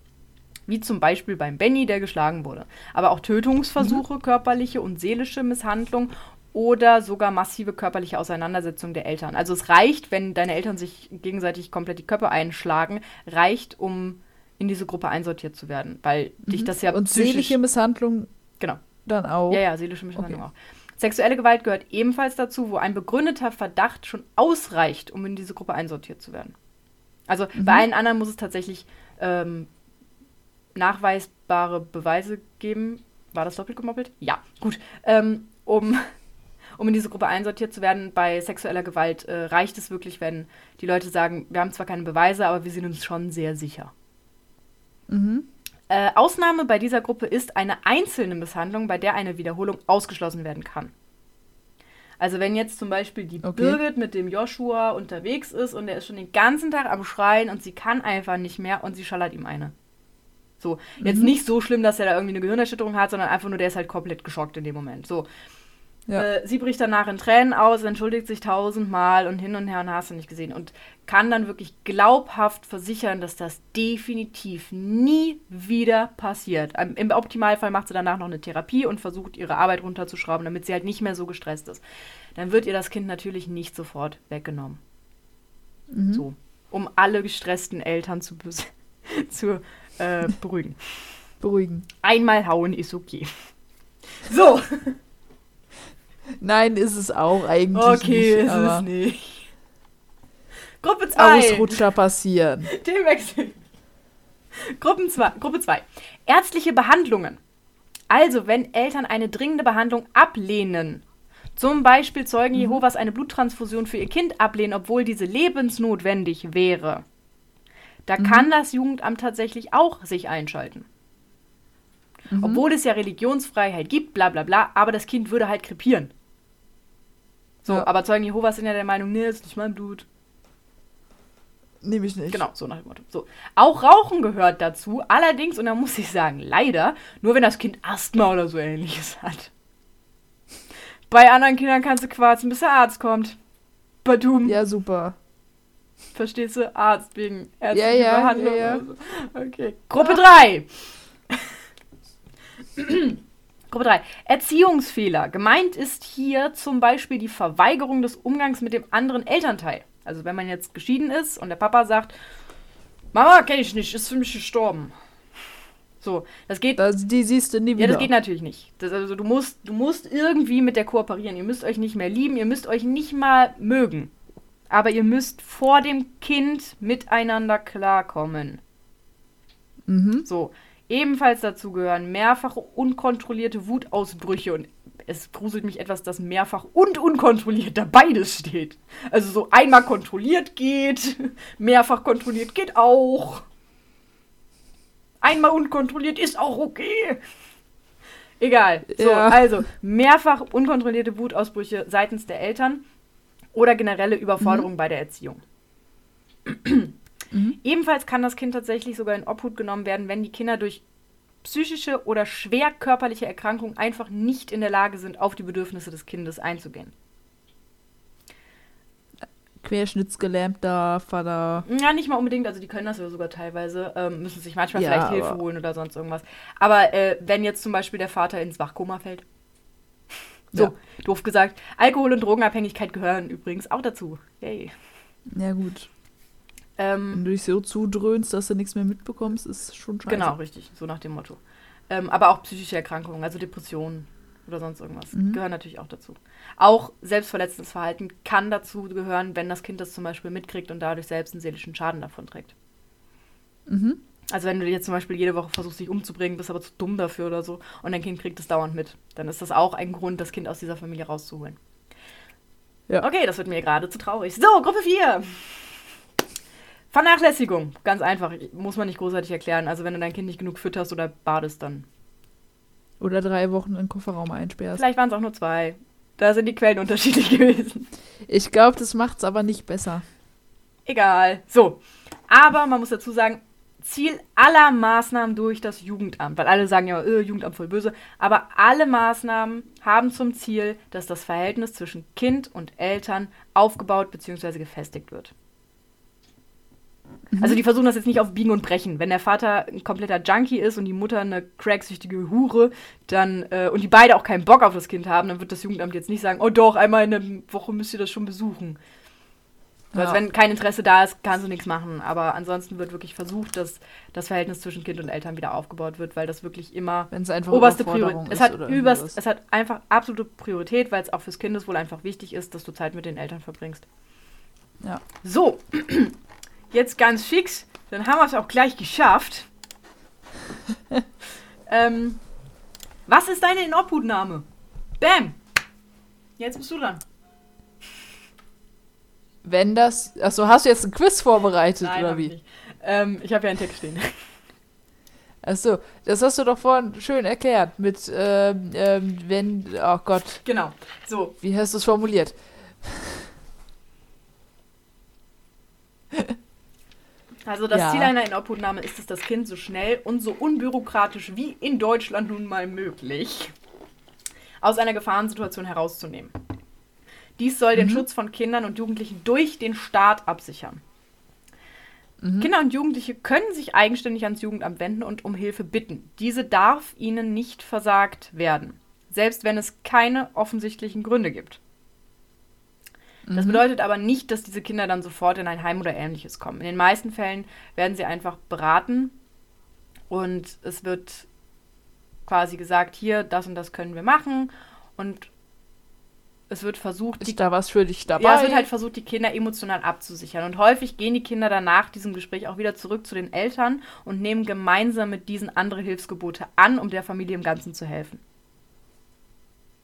Wie zum Beispiel beim Benny, der geschlagen wurde. Aber auch Tötungsversuche, mhm. körperliche und seelische Misshandlung oder sogar massive körperliche Auseinandersetzung der Eltern. Also es reicht, wenn deine Eltern sich gegenseitig komplett die Köpfe einschlagen, reicht, um in diese Gruppe einsortiert zu werden, weil mhm. dich das ja und seelische Misshandlung genau dann auch. Ja, ja, seelische Misshandlung okay. auch. Sexuelle Gewalt gehört ebenfalls dazu, wo ein begründeter Verdacht schon ausreicht, um in diese Gruppe einsortiert zu werden. Also mhm. bei allen anderen muss es tatsächlich ähm, nachweisbare Beweise geben. War das doppelt gemoppelt? Ja, gut. Ähm, um, um in diese Gruppe einsortiert zu werden, bei sexueller Gewalt äh, reicht es wirklich, wenn die Leute sagen, wir haben zwar keine Beweise, aber wir sind uns schon sehr sicher. Mhm. Äh, Ausnahme bei dieser Gruppe ist eine einzelne Misshandlung, bei der eine Wiederholung ausgeschlossen werden kann. Also wenn jetzt zum Beispiel die okay. Birgit mit dem Joshua unterwegs ist und er ist schon den ganzen Tag am Schreien und sie kann einfach nicht mehr und sie schallert ihm eine. So, jetzt mhm. nicht so schlimm, dass er da irgendwie eine Gehirnerschütterung hat, sondern einfach nur, der ist halt komplett geschockt in dem Moment. So. Ja. Äh, sie bricht danach in Tränen aus, entschuldigt sich tausendmal und hin und her und hast du nicht gesehen. Und kann dann wirklich glaubhaft versichern, dass das definitiv nie wieder passiert. Im Optimalfall macht sie danach noch eine Therapie und versucht, ihre Arbeit runterzuschrauben, damit sie halt nicht mehr so gestresst ist. Dann wird ihr das Kind natürlich nicht sofort weggenommen. Mhm. So. Um alle gestressten Eltern zu, zu äh, beruhigen. Beruhigen. Einmal hauen ist okay. So. Nein, ist es auch eigentlich okay, nicht. Okay, ist es nicht. Gruppe 2. Ausrutscher passieren. Themenwechsel. Gruppen zwei, Gruppe 2. Ärztliche Behandlungen. Also, wenn Eltern eine dringende Behandlung ablehnen, zum Beispiel Zeugen mhm. Jehovas eine Bluttransfusion für ihr Kind ablehnen, obwohl diese lebensnotwendig wäre, da mhm. kann das Jugendamt tatsächlich auch sich einschalten. Mhm. Obwohl es ja Religionsfreiheit gibt, bla bla bla, aber das Kind würde halt krepieren. So, ja. aber Zeugen Jehovas sind ja der Meinung, nee, das ist nicht mein Blut. Nehme ich nicht. Genau, so nach dem Motto. So. Auch Rauchen gehört dazu, allerdings, und da muss ich sagen, leider, nur wenn das Kind Asthma oder so ähnliches hat. Bei anderen Kindern kannst du quarzen, bis der Arzt kommt. Badum. Ja, super. Verstehst du? Arzt wegen ärztlicher ja, ja, Behandlung. Ja, ja. Okay. Gruppe 3. Gruppe 3. Erziehungsfehler. Gemeint ist hier zum Beispiel die Verweigerung des Umgangs mit dem anderen Elternteil. Also wenn man jetzt geschieden ist und der Papa sagt, Mama kenne ich nicht, ist für mich gestorben. So, das geht. Das, die siehst du nie wieder. Ja, das geht natürlich nicht. Das, also du musst, du musst irgendwie mit der kooperieren. Ihr müsst euch nicht mehr lieben, ihr müsst euch nicht mal mögen aber ihr müsst vor dem Kind miteinander klarkommen. Mhm. So, ebenfalls dazu gehören mehrfache unkontrollierte Wutausbrüche und es gruselt mich etwas, dass mehrfach und unkontrolliert da beides steht. Also so einmal kontrolliert geht, mehrfach kontrolliert geht auch. Einmal unkontrolliert ist auch okay. Egal. So, ja. also mehrfach unkontrollierte Wutausbrüche seitens der Eltern oder generelle Überforderung mhm. bei der Erziehung. Ebenfalls kann das Kind tatsächlich sogar in Obhut genommen werden, wenn die Kinder durch psychische oder schwer körperliche Erkrankungen einfach nicht in der Lage sind, auf die Bedürfnisse des Kindes einzugehen. Querschnittsgelähmter Vater. Ja, nicht mal unbedingt, also die können das ja sogar teilweise, ähm, müssen sich manchmal ja, vielleicht Hilfe holen oder sonst irgendwas. Aber äh, wenn jetzt zum Beispiel der Vater ins Wachkoma fällt, so, ja. doof gesagt. Alkohol und Drogenabhängigkeit gehören übrigens auch dazu. Yay. Ja, gut. Ähm, Wenn du dich so zudröhnst, dass du nichts mehr mitbekommst, ist schon scheiße. Genau, richtig. So nach dem Motto. Ähm, aber auch psychische Erkrankungen, also Depressionen oder sonst irgendwas, mhm. gehören natürlich auch dazu. Auch selbstverletzendes Verhalten kann dazu gehören, wenn das Kind das zum Beispiel mitkriegt und dadurch selbst einen seelischen Schaden davon trägt. Mhm. Also wenn du jetzt zum Beispiel jede Woche versuchst, dich umzubringen, bist aber zu dumm dafür oder so und dein Kind kriegt es dauernd mit, dann ist das auch ein Grund, das Kind aus dieser Familie rauszuholen. Ja. Okay, das wird mir gerade zu traurig. So, Gruppe 4. Vernachlässigung. Ganz einfach. Muss man nicht großartig erklären. Also wenn du dein Kind nicht genug fütterst oder badest, dann. Oder drei Wochen in den Kofferraum einsperrst. Vielleicht waren es auch nur zwei. Da sind die Quellen unterschiedlich gewesen. Ich glaube, das macht es aber nicht besser. Egal. So. Aber man muss dazu sagen, Ziel aller Maßnahmen durch das Jugendamt, weil alle sagen ja, äh, Jugendamt voll böse, aber alle Maßnahmen haben zum Ziel, dass das Verhältnis zwischen Kind und Eltern aufgebaut bzw. gefestigt wird. Also die versuchen das jetzt nicht auf Biegen und Brechen. Wenn der Vater ein kompletter Junkie ist und die Mutter eine cracksüchtige Hure, dann äh, und die beide auch keinen Bock auf das Kind haben, dann wird das Jugendamt jetzt nicht sagen, oh doch, einmal in der Woche müsst ihr das schon besuchen. Also Ja. wenn kein Interesse da ist, kannst du nichts machen. Aber ansonsten wird wirklich versucht, dass das Verhältnis zwischen Kind und Eltern wieder aufgebaut wird, weil das wirklich immer es oberste Priorität. Es ist hat oder überst, irgendwas. es hat einfach absolute Priorität, weil es auch fürs Kindeswohl einfach wichtig ist, dass du Zeit mit den Eltern verbringst. Ja. So, jetzt ganz fix, dann haben wir es auch gleich geschafft. ähm, was ist deine Inobhutnahme? Bam! Jetzt bist du dran. Wenn das. Achso, hast du jetzt ein Quiz vorbereitet oder hab ich wie? nicht. Ähm, ich habe ja einen Text stehen. Achso, das hast du doch vorhin schön erklärt. Mit, ähm, ähm, wenn. Oh Gott, genau. So, wie hast du es formuliert? Also das Ja. Ziel einer Inobhutnahme ist es, das Kind so schnell und so unbürokratisch wie in Deutschland nun mal möglich aus einer Gefahrensituation herauszunehmen. Dies soll den Mhm. Schutz von Kindern und Jugendlichen durch den Staat absichern. Mhm. Kinder und Jugendliche können sich eigenständig ans Jugendamt wenden und um Hilfe bitten. Diese darf ihnen nicht versagt werden, selbst wenn es keine offensichtlichen Gründe gibt. Das Mhm. bedeutet aber nicht, dass diese Kinder dann sofort in ein Heim oder ähnliches kommen. In den meisten Fällen werden sie einfach beraten und es wird quasi gesagt, hier, das und das können wir machen und es wird versucht, die Ist da was für dich dabei? ja, es wird halt versucht, die Kinder emotional abzusichern. Und häufig gehen die Kinder danach diesem Gespräch auch wieder zurück zu den Eltern und nehmen gemeinsam mit diesen andere Hilfsgebote an, um der Familie im Ganzen zu helfen.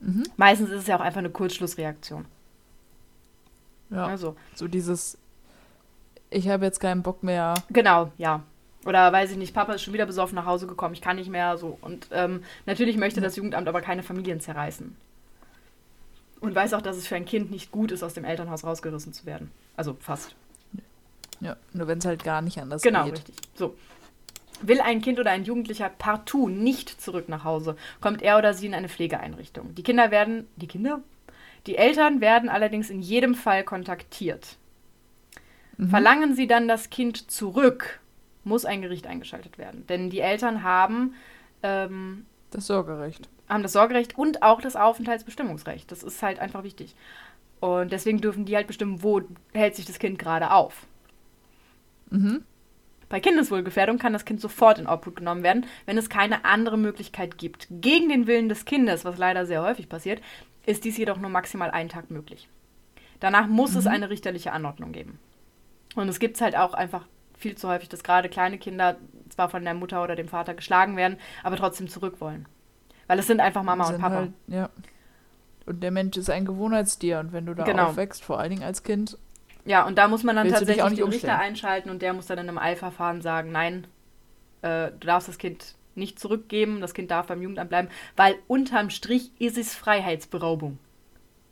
Mhm. Meistens ist es ja auch einfach eine Kurzschlussreaktion. Ja, Also, so dieses. Ich habe jetzt keinen Bock mehr. genau, ja. Oder weiß ich nicht, Papa ist schon wieder besoffen nach Hause gekommen, ich kann nicht mehr so. Und ähm, natürlich möchte das Jugendamt aber keine Familien zerreißen. Und weiß auch, dass es für ein Kind nicht gut ist, aus dem Elternhaus rausgerissen zu werden. Also fast. Ja, nur wenn es halt gar nicht anders Genau, geht. richtig. So. Will ein Kind oder ein Jugendlicher partout nicht zurück nach Hause, kommt er oder sie in eine Pflegeeinrichtung. Die Kinder werden, die Kinder? Die Eltern werden allerdings in jedem Fall kontaktiert. Mhm. Verlangen sie dann das Kind zurück, muss ein Gericht eingeschaltet werden. Denn die Eltern haben, ähm, Das Sorgerecht. haben das Sorgerecht und auch das Aufenthaltsbestimmungsrecht. Das ist halt einfach wichtig. Und deswegen dürfen die halt bestimmen, wo hält sich das Kind gerade auf. Mhm. Bei Kindeswohlgefährdung kann das Kind sofort in Obhut genommen werden, wenn es keine andere Möglichkeit gibt. Gegen den Willen des Kindes, was leider sehr häufig passiert, ist dies jedoch nur maximal einen Tag möglich. Danach muss es eine richterliche Anordnung geben. Und es gibt halt auch einfach viel zu häufig, dass gerade kleine Kinder zwar von der Mutter oder dem Vater geschlagen werden, aber trotzdem zurück wollen. Weil es sind einfach Mama und Sind Papa. Halt, ja. Und der Mensch ist ein Gewohnheitstier und wenn du da Genau. aufwächst, vor allen Dingen als Kind, Ja, und da muss man dann Willst tatsächlich auch nicht den Richter einschalten und der muss dann in einem Eilverfahren sagen, nein, äh, du darfst das Kind nicht zurückgeben, das Kind darf beim Jugendamt bleiben, weil unterm Strich ist es Freiheitsberaubung.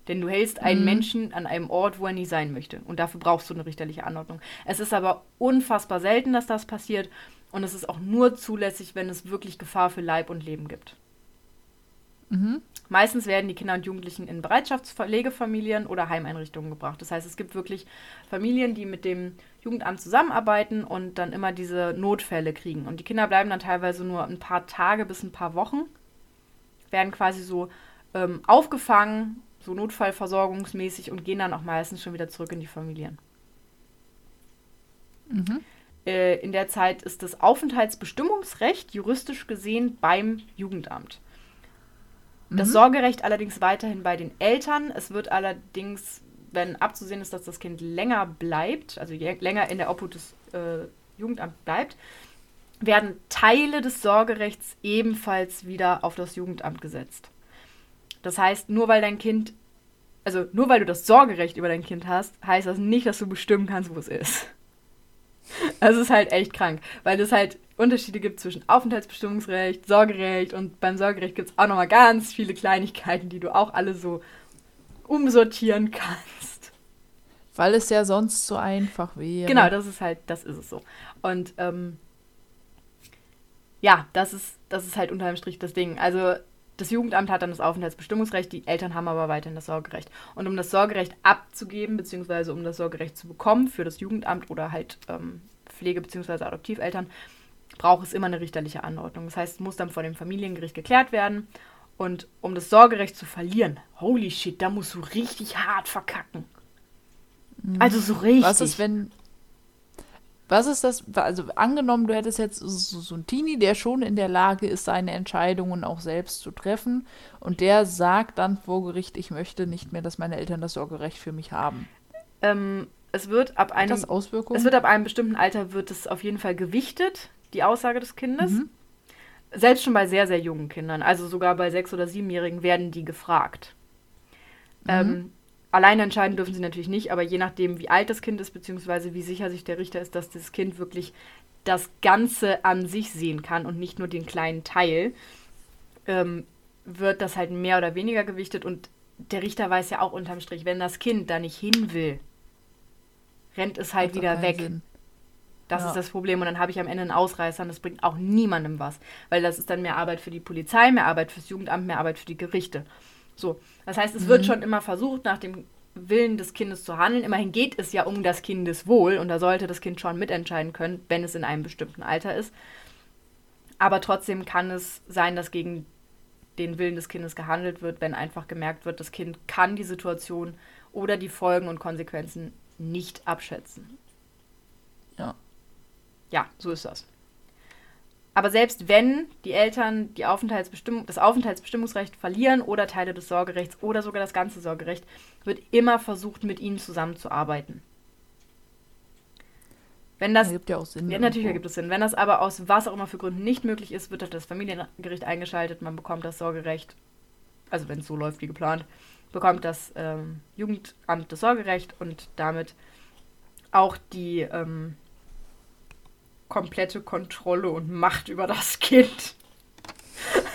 Denn du hältst einen Mhm. Menschen an einem Ort, wo er nie sein möchte. Und dafür brauchst du eine richterliche Anordnung. Es ist aber unfassbar selten, dass das passiert. Und es ist auch nur zulässig, wenn es wirklich Gefahr für Leib und Leben gibt. Mhm. Meistens werden die Kinder und Jugendlichen in Bereitschaftspflegefamilien oder Heimeinrichtungen gebracht. Das heißt, es gibt wirklich Familien, die mit dem Jugendamt zusammenarbeiten und dann immer diese Notfälle kriegen. Und die Kinder bleiben dann teilweise nur ein paar Tage bis ein paar Wochen, werden quasi so ähm, aufgefangen, so notfallversorgungsmäßig und gehen dann auch meistens schon wieder zurück in die Familien. Mhm. Äh, in der Zeit ist das Aufenthaltsbestimmungsrecht juristisch gesehen beim Jugendamt. Das Mhm. Sorgerecht allerdings weiterhin bei den Eltern. Es wird allerdings, wenn abzusehen ist, dass das Kind länger bleibt, also länger in der Obhut des äh, Jugendamts bleibt, werden Teile des Sorgerechts ebenfalls wieder auf das Jugendamt gesetzt. Das heißt, nur weil dein Kind, also nur weil du das Sorgerecht über dein Kind hast, heißt das nicht, dass du bestimmen kannst, wo es ist. Es ist halt echt krank, weil es halt Unterschiede gibt zwischen Aufenthaltsbestimmungsrecht, Sorgerecht und beim Sorgerecht gibt es auch nochmal ganz viele Kleinigkeiten, die du auch alle so umsortieren kannst. Weil es ja sonst so einfach wäre. Genau, das ist halt, das ist es so. Und ähm, ja, das ist, das ist halt unterm Strich das Ding. Also das Jugendamt hat dann das Aufenthaltsbestimmungsrecht, die Eltern haben aber weiterhin das Sorgerecht. Und um das Sorgerecht abzugeben, beziehungsweise um das Sorgerecht zu bekommen für das Jugendamt oder halt ähm, Pflege- bzw. Adoptiveltern, braucht es immer eine richterliche Anordnung. Das heißt, es muss dann vor dem Familiengericht geklärt werden. Und um das Sorgerecht zu verlieren, holy shit, da musst du richtig hart verkacken. Also so richtig. Was ist, wenn. Was ist das? Also, angenommen, du hättest jetzt so, so einen Teenie, der schon in der Lage ist, seine Entscheidungen auch selbst zu treffen. Und der sagt dann vor Gericht, ich möchte nicht mehr, dass meine Eltern das Sorgerecht für mich haben. Ähm, es wird ab Hat einem, das Auswirkungen? es wird ab einem bestimmten Alter wird es auf jeden Fall gewichtet, die Aussage des Kindes. Mhm. Selbst schon bei sehr, sehr jungen Kindern, also sogar bei sechs- oder siebenjährigen, werden die gefragt. Mhm. Ähm, alleine entscheiden dürfen sie natürlich nicht, aber je nachdem, wie alt das Kind ist, beziehungsweise wie sicher sich der Richter ist, dass das Kind wirklich das Ganze an sich sehen kann und nicht nur den kleinen Teil, ähm, wird das halt mehr oder weniger gewichtet. Und der Richter weiß ja auch unterm Strich, wenn das Kind da nicht hin will, rennt es halt wieder weg. Sinn. Das Ja. ist das Problem. Und dann habe ich am Ende einen Ausreißer und das bringt auch niemandem was. Weil das ist dann mehr Arbeit für die Polizei, mehr Arbeit fürs Jugendamt, mehr Arbeit für die Gerichte. So. Das heißt, es wird schon immer versucht, nach dem Willen des Kindes zu handeln. Immerhin geht es ja um das Kindeswohl und da sollte das Kind schon mitentscheiden können, wenn es in einem bestimmten Alter ist. Aber trotzdem kann es sein, dass gegen den Willen des Kindes gehandelt wird, wenn einfach gemerkt wird, das Kind kann die Situation oder die Folgen und Konsequenzen nicht abschätzen. Ja. Ja, so ist das. Aber selbst wenn die Eltern die Aufenthaltsbestimmung, das Aufenthaltsbestimmungsrecht verlieren oder Teile des Sorgerechts oder sogar das ganze Sorgerecht, wird immer versucht, mit ihnen zusammenzuarbeiten. Wenn das ergibt ja auch Sinn. ja, natürlich ergibt es Sinn. Wenn das aber aus was auch immer für Gründen nicht möglich ist, wird das Familiengericht eingeschaltet. Man bekommt das Sorgerecht, also wenn es so läuft wie geplant, bekommt das ähm, Jugendamt das Sorgerecht und damit auch die ähm, komplette Kontrolle und Macht über das Kind.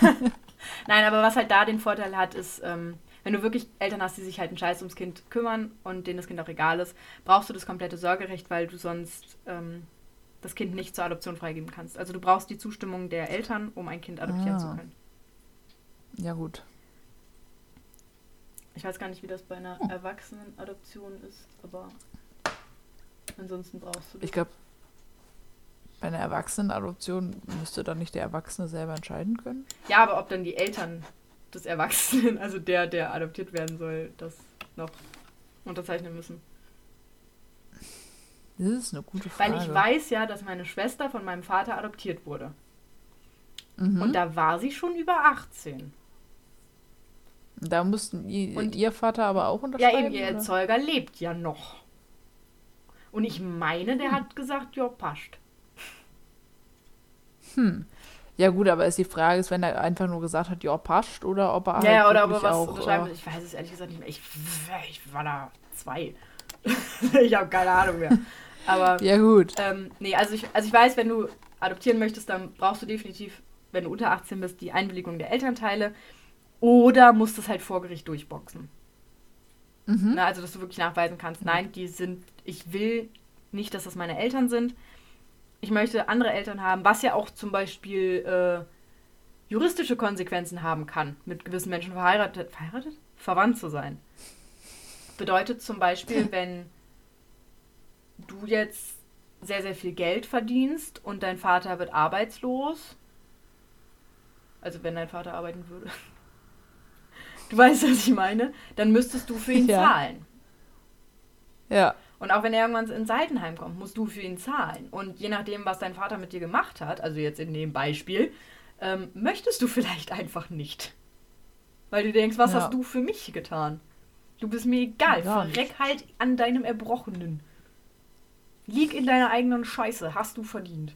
Nein, aber was halt da den Vorteil hat, ist, ähm, wenn du wirklich Eltern hast, die sich halt einen Scheiß ums Kind kümmern und denen das Kind auch egal ist, brauchst du das komplette Sorgerecht, weil du sonst ähm, das Kind nicht zur Adoption freigeben kannst. Also du brauchst die Zustimmung der Eltern, um ein Kind adoptieren Ah. zu können. Ja, gut. Ich weiß gar nicht, wie das bei einer Hm. Erwachsenenadoption ist, aber ansonsten brauchst du das. Ich glaube, bei einer Erwachsenenadoption müsste dann nicht der Erwachsene selber entscheiden können? Ja, aber ob dann die Eltern des Erwachsenen, also der, der adoptiert werden soll, das noch unterzeichnen müssen. Das ist eine gute Frage. Weil ich weiß ja, dass meine Schwester von meinem Vater adoptiert wurde. Mhm. Und da war sie schon über 18. da mussten i- Und- ihr Vater aber auch Ja, unterschreiben? eben, ihr? Erzeuger lebt ja noch. Und ich meine, Hm. der hat gesagt, ja, passt. Hm. Ja gut, aber ist die Frage, ist, wenn er einfach nur gesagt hat, ja, passt, oder ob er Ja, halt oder ob er was auch, unterschreiben äh, will. Ich weiß es ehrlich gesagt nicht mehr. Ich, ich war da zwei. ich habe keine Ahnung mehr. Aber Ja gut. ähm, nee, also ich, also ich weiß, wenn du adoptieren möchtest, dann brauchst du definitiv, wenn du unter 18 bist, die Einwilligung der Elternteile. Oder musst es halt vor Gericht durchboxen. Mhm. Ne, also, dass du wirklich nachweisen kannst, nein, die sind, ich will nicht, dass das meine Eltern sind. Ich möchte andere Eltern haben, was ja auch zum Beispiel äh, juristische Konsequenzen haben kann, mit gewissen Menschen verheiratet, verheiratet? Verwandt zu sein. Bedeutet zum Beispiel, wenn du jetzt sehr, sehr viel Geld verdienst und dein Vater wird arbeitslos, also wenn dein Vater arbeiten würde, du weißt, was ich meine, dann müsstest du für ihn Ja. zahlen. Ja. Und auch wenn er irgendwann ins Altenheim kommt, musst du für ihn zahlen. Und je nachdem, was dein Vater mit dir gemacht hat, also jetzt in dem Beispiel, ähm, möchtest du vielleicht einfach nicht. Weil du denkst, was Ja. hast du für mich getan? Du bist mir egal. Nicht. Verreck halt an deinem Erbrochenen. Lieg in deiner eigenen Scheiße. Hast du verdient.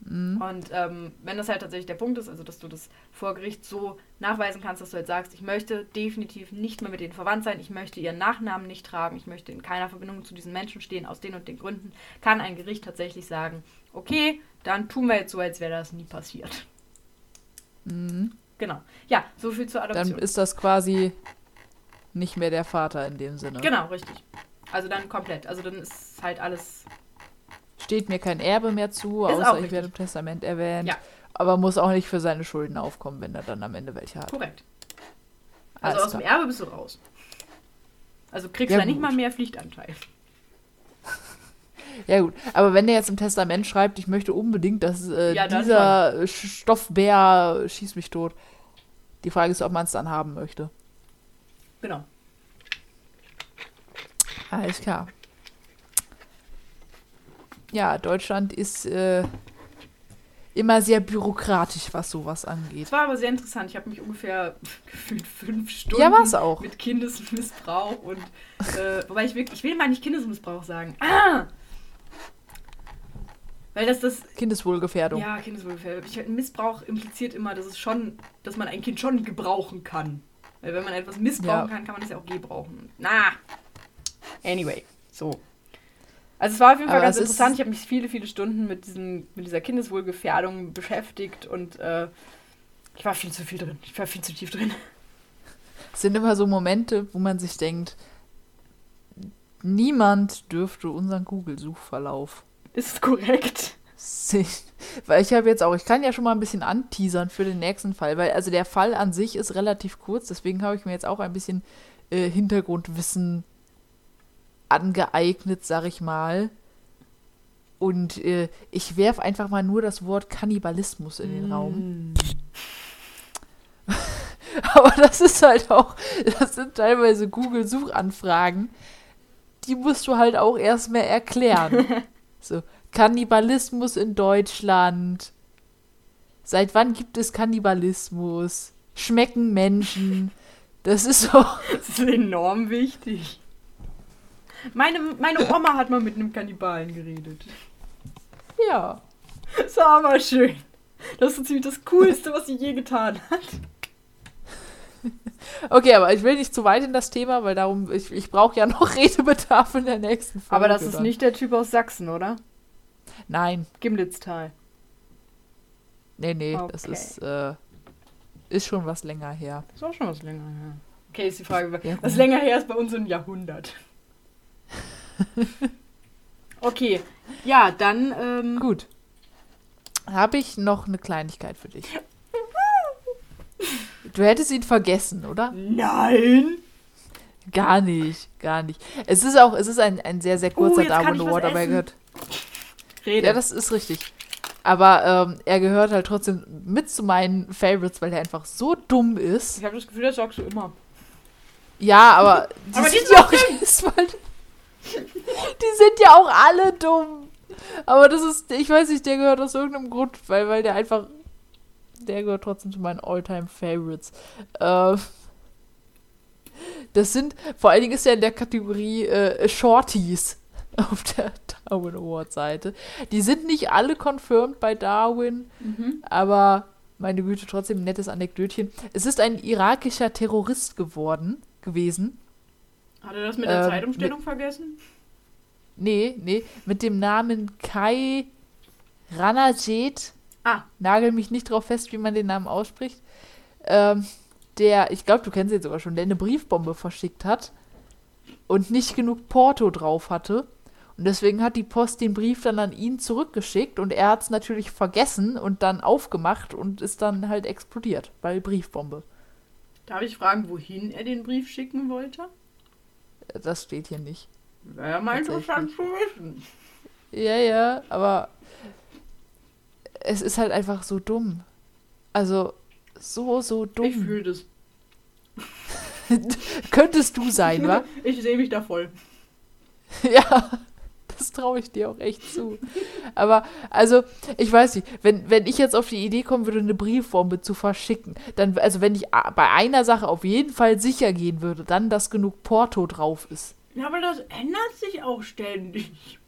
Mhm. Und ähm, wenn das halt tatsächlich der Punkt ist, also dass du das vor Gericht so nachweisen kannst, dass du halt sagst, ich möchte definitiv nicht mehr mit denen verwandt sein, ich möchte ihren Nachnamen nicht tragen, ich möchte in keiner Verbindung zu diesen Menschen stehen, aus den und den Gründen, kann ein Gericht tatsächlich sagen, okay, dann tun wir jetzt so, als wäre das nie passiert. Mhm. Genau. Ja, so viel zur Dann Adoption. ist das quasi nicht mehr der Vater in dem Sinne. genau, richtig. Also dann komplett. Also dann ist halt alles. Steht mir kein Erbe mehr zu, Ist außer ich werde im Testament erwähnt. Ja. Aber muss auch nicht für seine Schulden aufkommen, wenn er dann am Ende welche hat. Korrekt. Also Alles aus dem klar. Erbe bist du raus. Also kriegst Ja, du da nicht mal mehr Pflichtanteil. Ja gut, aber wenn er jetzt im Testament schreibt, ich möchte unbedingt, dass äh, Ja, dieser Stoffbär schießt mich tot. Die Frage ist, ob man es dann haben möchte. Genau. Alles klar. Ja, Deutschland ist äh, immer sehr bürokratisch, was sowas angeht. Es war aber sehr interessant. Ich habe mich ungefähr gefühlt fünf Stunden Ja, war's auch. mit Kindesmissbrauch und äh, wobei ich wirklich, ich will mal nicht Kindesmissbrauch sagen. Ah! Weil das das Kindeswohlgefährdung. ja Kindeswohlgefährdung. Ich, Missbrauch impliziert immer, dass es schon, dass man ein Kind schon gebrauchen kann. Weil wenn man etwas missbrauchen Ja. kann, kann man es ja auch gebrauchen. Na. Anyway, so. Also es war auf jeden Fall Aber ganz interessant. Ich habe mich viele, viele Stunden mit diesem, mit dieser Kindeswohlgefährdung beschäftigt und äh, ich war viel zu viel drin. Ich war viel zu tief drin. Es sind immer so Momente, wo man sich denkt, niemand dürfte unseren Google-Suchverlauf Ist korrekt. sehen. Weil ich habe jetzt auch, ich kann ja schon mal ein bisschen anteasern für den nächsten Fall, weil also der Fall an sich ist relativ kurz, deswegen habe ich mir jetzt auch ein bisschen äh, Hintergrundwissen angeeignet, sag ich mal. Und äh, ich werfe einfach mal nur das Wort Kannibalismus in den Raum. Mm. Aber das ist halt auch, das sind teilweise Google-Suchanfragen, die musst du halt auch erstmal erklären. so, Kannibalismus in Deutschland. Seit wann gibt es Kannibalismus? Schmecken Menschen? Das ist so. Das ist enorm wichtig. Meine, meine Oma hat mal mit einem Kannibalen geredet. Ja. Das war aber schön. Das ist so ziemlich das Coolste, was sie je getan hat. Okay, aber ich will nicht zu weit in das Thema, weil darum, ich, ich brauche ja noch Redebedarf in der nächsten Folge. Aber das ist dann. nicht der Typ aus Sachsen, oder? Nein, Gimlitztal. nee, nee, das Okay. ist, äh, ist schon was länger her. Das ist auch schon was länger her. Okay, ist die Frage, was länger her ist bei uns ein Jahrhundert. Okay, ja, dann, ähm, Gut. Habe ich noch eine Kleinigkeit für dich. Du hättest ihn vergessen, oder? nein! Gar nicht, gar nicht. Es ist auch, es ist ein, ein sehr, sehr kurzer Uh, Darwin Award, aber er gehört. Rede. Ja, das ist richtig. Aber ähm, er gehört halt trotzdem mit zu meinen Favorites, weil er einfach so dumm ist. ich habe das Gefühl, das sagst du immer. Ja, aber die Aber diesmal ja auch jedes Mal. Die sind ja auch alle dumm. Aber das ist, ich weiß nicht, der gehört aus irgendeinem Grund, weil, weil der einfach. Der gehört trotzdem zu meinen Alltime Favorites. Ähm, das sind, vor allen Dingen ist er in der Kategorie äh, Shorties auf der Darwin Award Seite. Die sind nicht alle confirmed bei Darwin, Mhm. aber meine Güte, trotzdem ein nettes Anekdötchen. Es ist ein irakischer Terrorist geworden, gewesen. Hat er das mit der Ähm, Zeitumstellung vergessen? Nee, nee, mit dem Namen Kai Ranajet. Ah. Nagel mich nicht drauf fest, wie man den Namen ausspricht. Ähm, der, ich glaube, du kennst ihn sogar schon, der eine Briefbombe verschickt hat und nicht genug Porto drauf hatte. Und deswegen hat die Post den Brief dann an ihn zurückgeschickt und er hat es natürlich vergessen und dann aufgemacht und ist dann halt explodiert, weil Briefbombe. Darf ich fragen, wohin er den Brief schicken wollte? Das steht hier nicht. Wäre mal interessant zu wissen. Ja, ja, aber es ist halt einfach so dumm. Also, so, so dumm. Ich fühle das. Könntest du sein, wa? Ich sehe mich da voll. ja, das traue ich dir auch echt zu. Aber, also, ich weiß nicht, wenn, wenn ich jetzt auf die Idee kommen würde, eine Briefbombe zu verschicken, dann, also wenn ich bei einer Sache auf jeden Fall sicher gehen würde, dann, dass genug Porto drauf ist. Ja, aber das ändert sich auch ständig.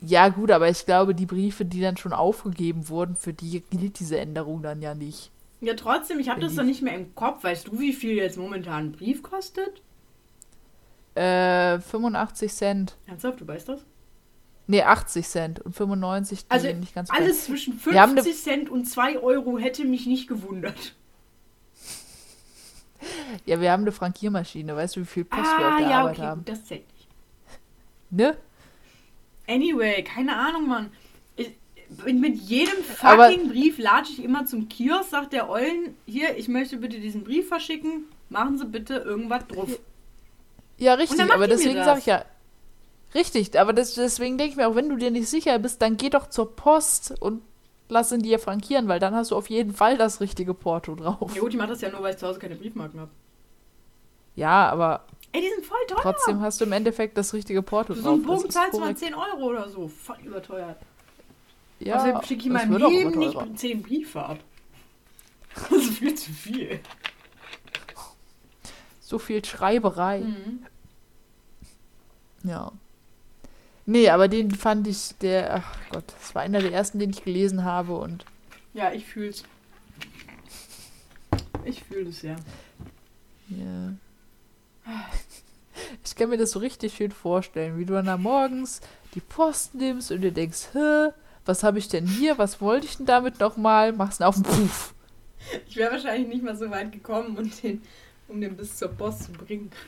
Ja, gut, aber ich glaube, die Briefe, die dann schon aufgegeben wurden, für die gilt diese Änderung dann ja nicht. Ja, trotzdem, ich habe das dann nicht mehr im Kopf. Weißt du, wie viel jetzt momentan ein Brief kostet? Äh, 85 Cent. Ernsthaft, du weißt das? Nee, 80 Cent und 95, die Also, nicht ganz Alles zwischen Wir haben 50 Cent und 2 Euro hätte mich nicht gewundert. Ja, wir haben eine Frankiermaschine. Weißt du, wie viel Post wir auf ah, der ja, Arbeit okay, haben? gut, das zählt nicht. Ne? Anyway, keine Ahnung, Mann. Ich, mit jedem Aber- fucking Brief latsche ich immer zum Kiosk, sagt der Eulen, hier, ich möchte bitte diesen Brief verschicken, machen Sie bitte irgendwas drauf. Ja, richtig, macht aber deswegen sage ich ja. Richtig, aber das, deswegen denke ich mir auch, wenn du dir nicht sicher bist, dann geh doch zur Post und lass ihn dir frankieren, weil dann hast du auf jeden Fall das richtige Porto drauf. Ja gut, ich mache das ja nur, weil ich zu Hause keine Briefmarken habe. Ja, aber Ey, die sind voll teuer. trotzdem hast du im Endeffekt das richtige Porto drauf. so einen Bogen zahlst du mal korrekt. 10 Euro oder so. Voll überteuert. Ja, Außerdem schicke ich meinem Leben nicht teurer. 10 Briefe ab. Das ist viel zu viel. So viel Schreiberei. Mhm. Ja. Nee, aber den fand ich, der, ach Gott, das war einer der ersten, den ich gelesen habe und Ja, ich fühl's. Ich fühle es ja. ja. Ich kann mir das so richtig schön vorstellen, wie du dann da morgens die Post nimmst und dir denkst, hä, was habe ich denn hier, was wollte ich denn damit nochmal, machst ihn auf den Puff. Ich wäre wahrscheinlich nicht mal so weit gekommen, um den, um den bis zur Post zu bringen.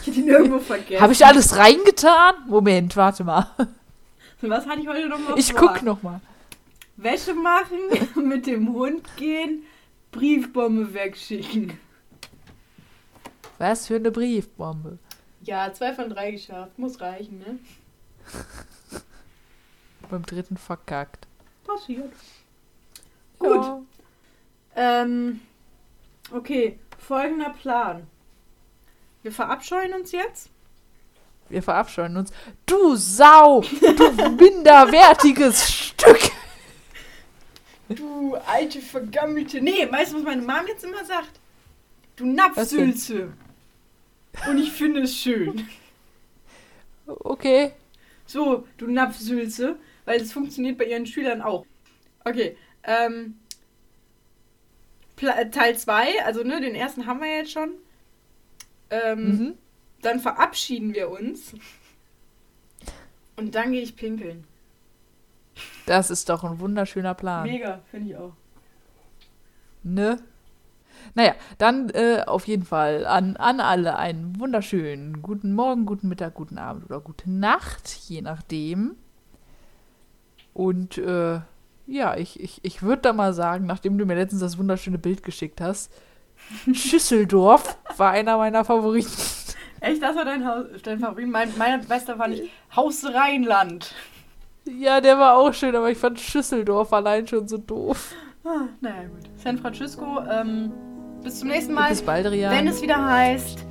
Ich hätte ihn irgendwo vergessen. Habe ich alles reingetan? Moment, warte mal. Was hatte ich heute noch mal Ich vor? guck nochmal. Wäsche machen, mit dem Hund gehen, Briefbombe wegschicken. Was für eine Briefbombe. Ja, zwei von drei geschafft. Muss reichen, ne? Beim dritten verkackt. Passiert. Gut. Ja. Ähm, okay, folgender Plan. Wir verabscheuen uns jetzt. Wir verabscheuen uns. Du Sau! Du minderwertiges Stück! Du alte, vergammelte. Nee, weißt du, was meine Mom jetzt immer sagt? Du Napfsülze. Und ich finde es schön. Okay. So, du Napfsülze, weil das funktioniert bei ihren Schülern auch. Okay, ähm. Teil 2, also ne, den ersten haben wir jetzt schon. Ähm, Mhm. Dann verabschieden wir uns. Und dann gehe ich pinkeln. Das ist doch ein wunderschöner Plan. Mega, finde ich auch. Ne? Naja, dann äh, auf jeden Fall an, an alle einen wunderschönen guten Morgen, guten Mittag, guten Abend oder gute Nacht, je nachdem. Und äh, ja, ich, ich, ich würde da mal sagen, nachdem du mir letztens das wunderschöne Bild geschickt hast, Schüsseldorf war einer meiner Favoriten. Echt, das war dein, Haus, dein Favorit? Mein, mein bester fand ich Haus Rheinland. Ja, der war auch schön, aber ich fand Schüsseldorf allein schon so doof. Ah, naja, gut. San Francisco, ähm, bis zum nächsten Mal. Bis bald, Rian. Wenn es wieder heißt,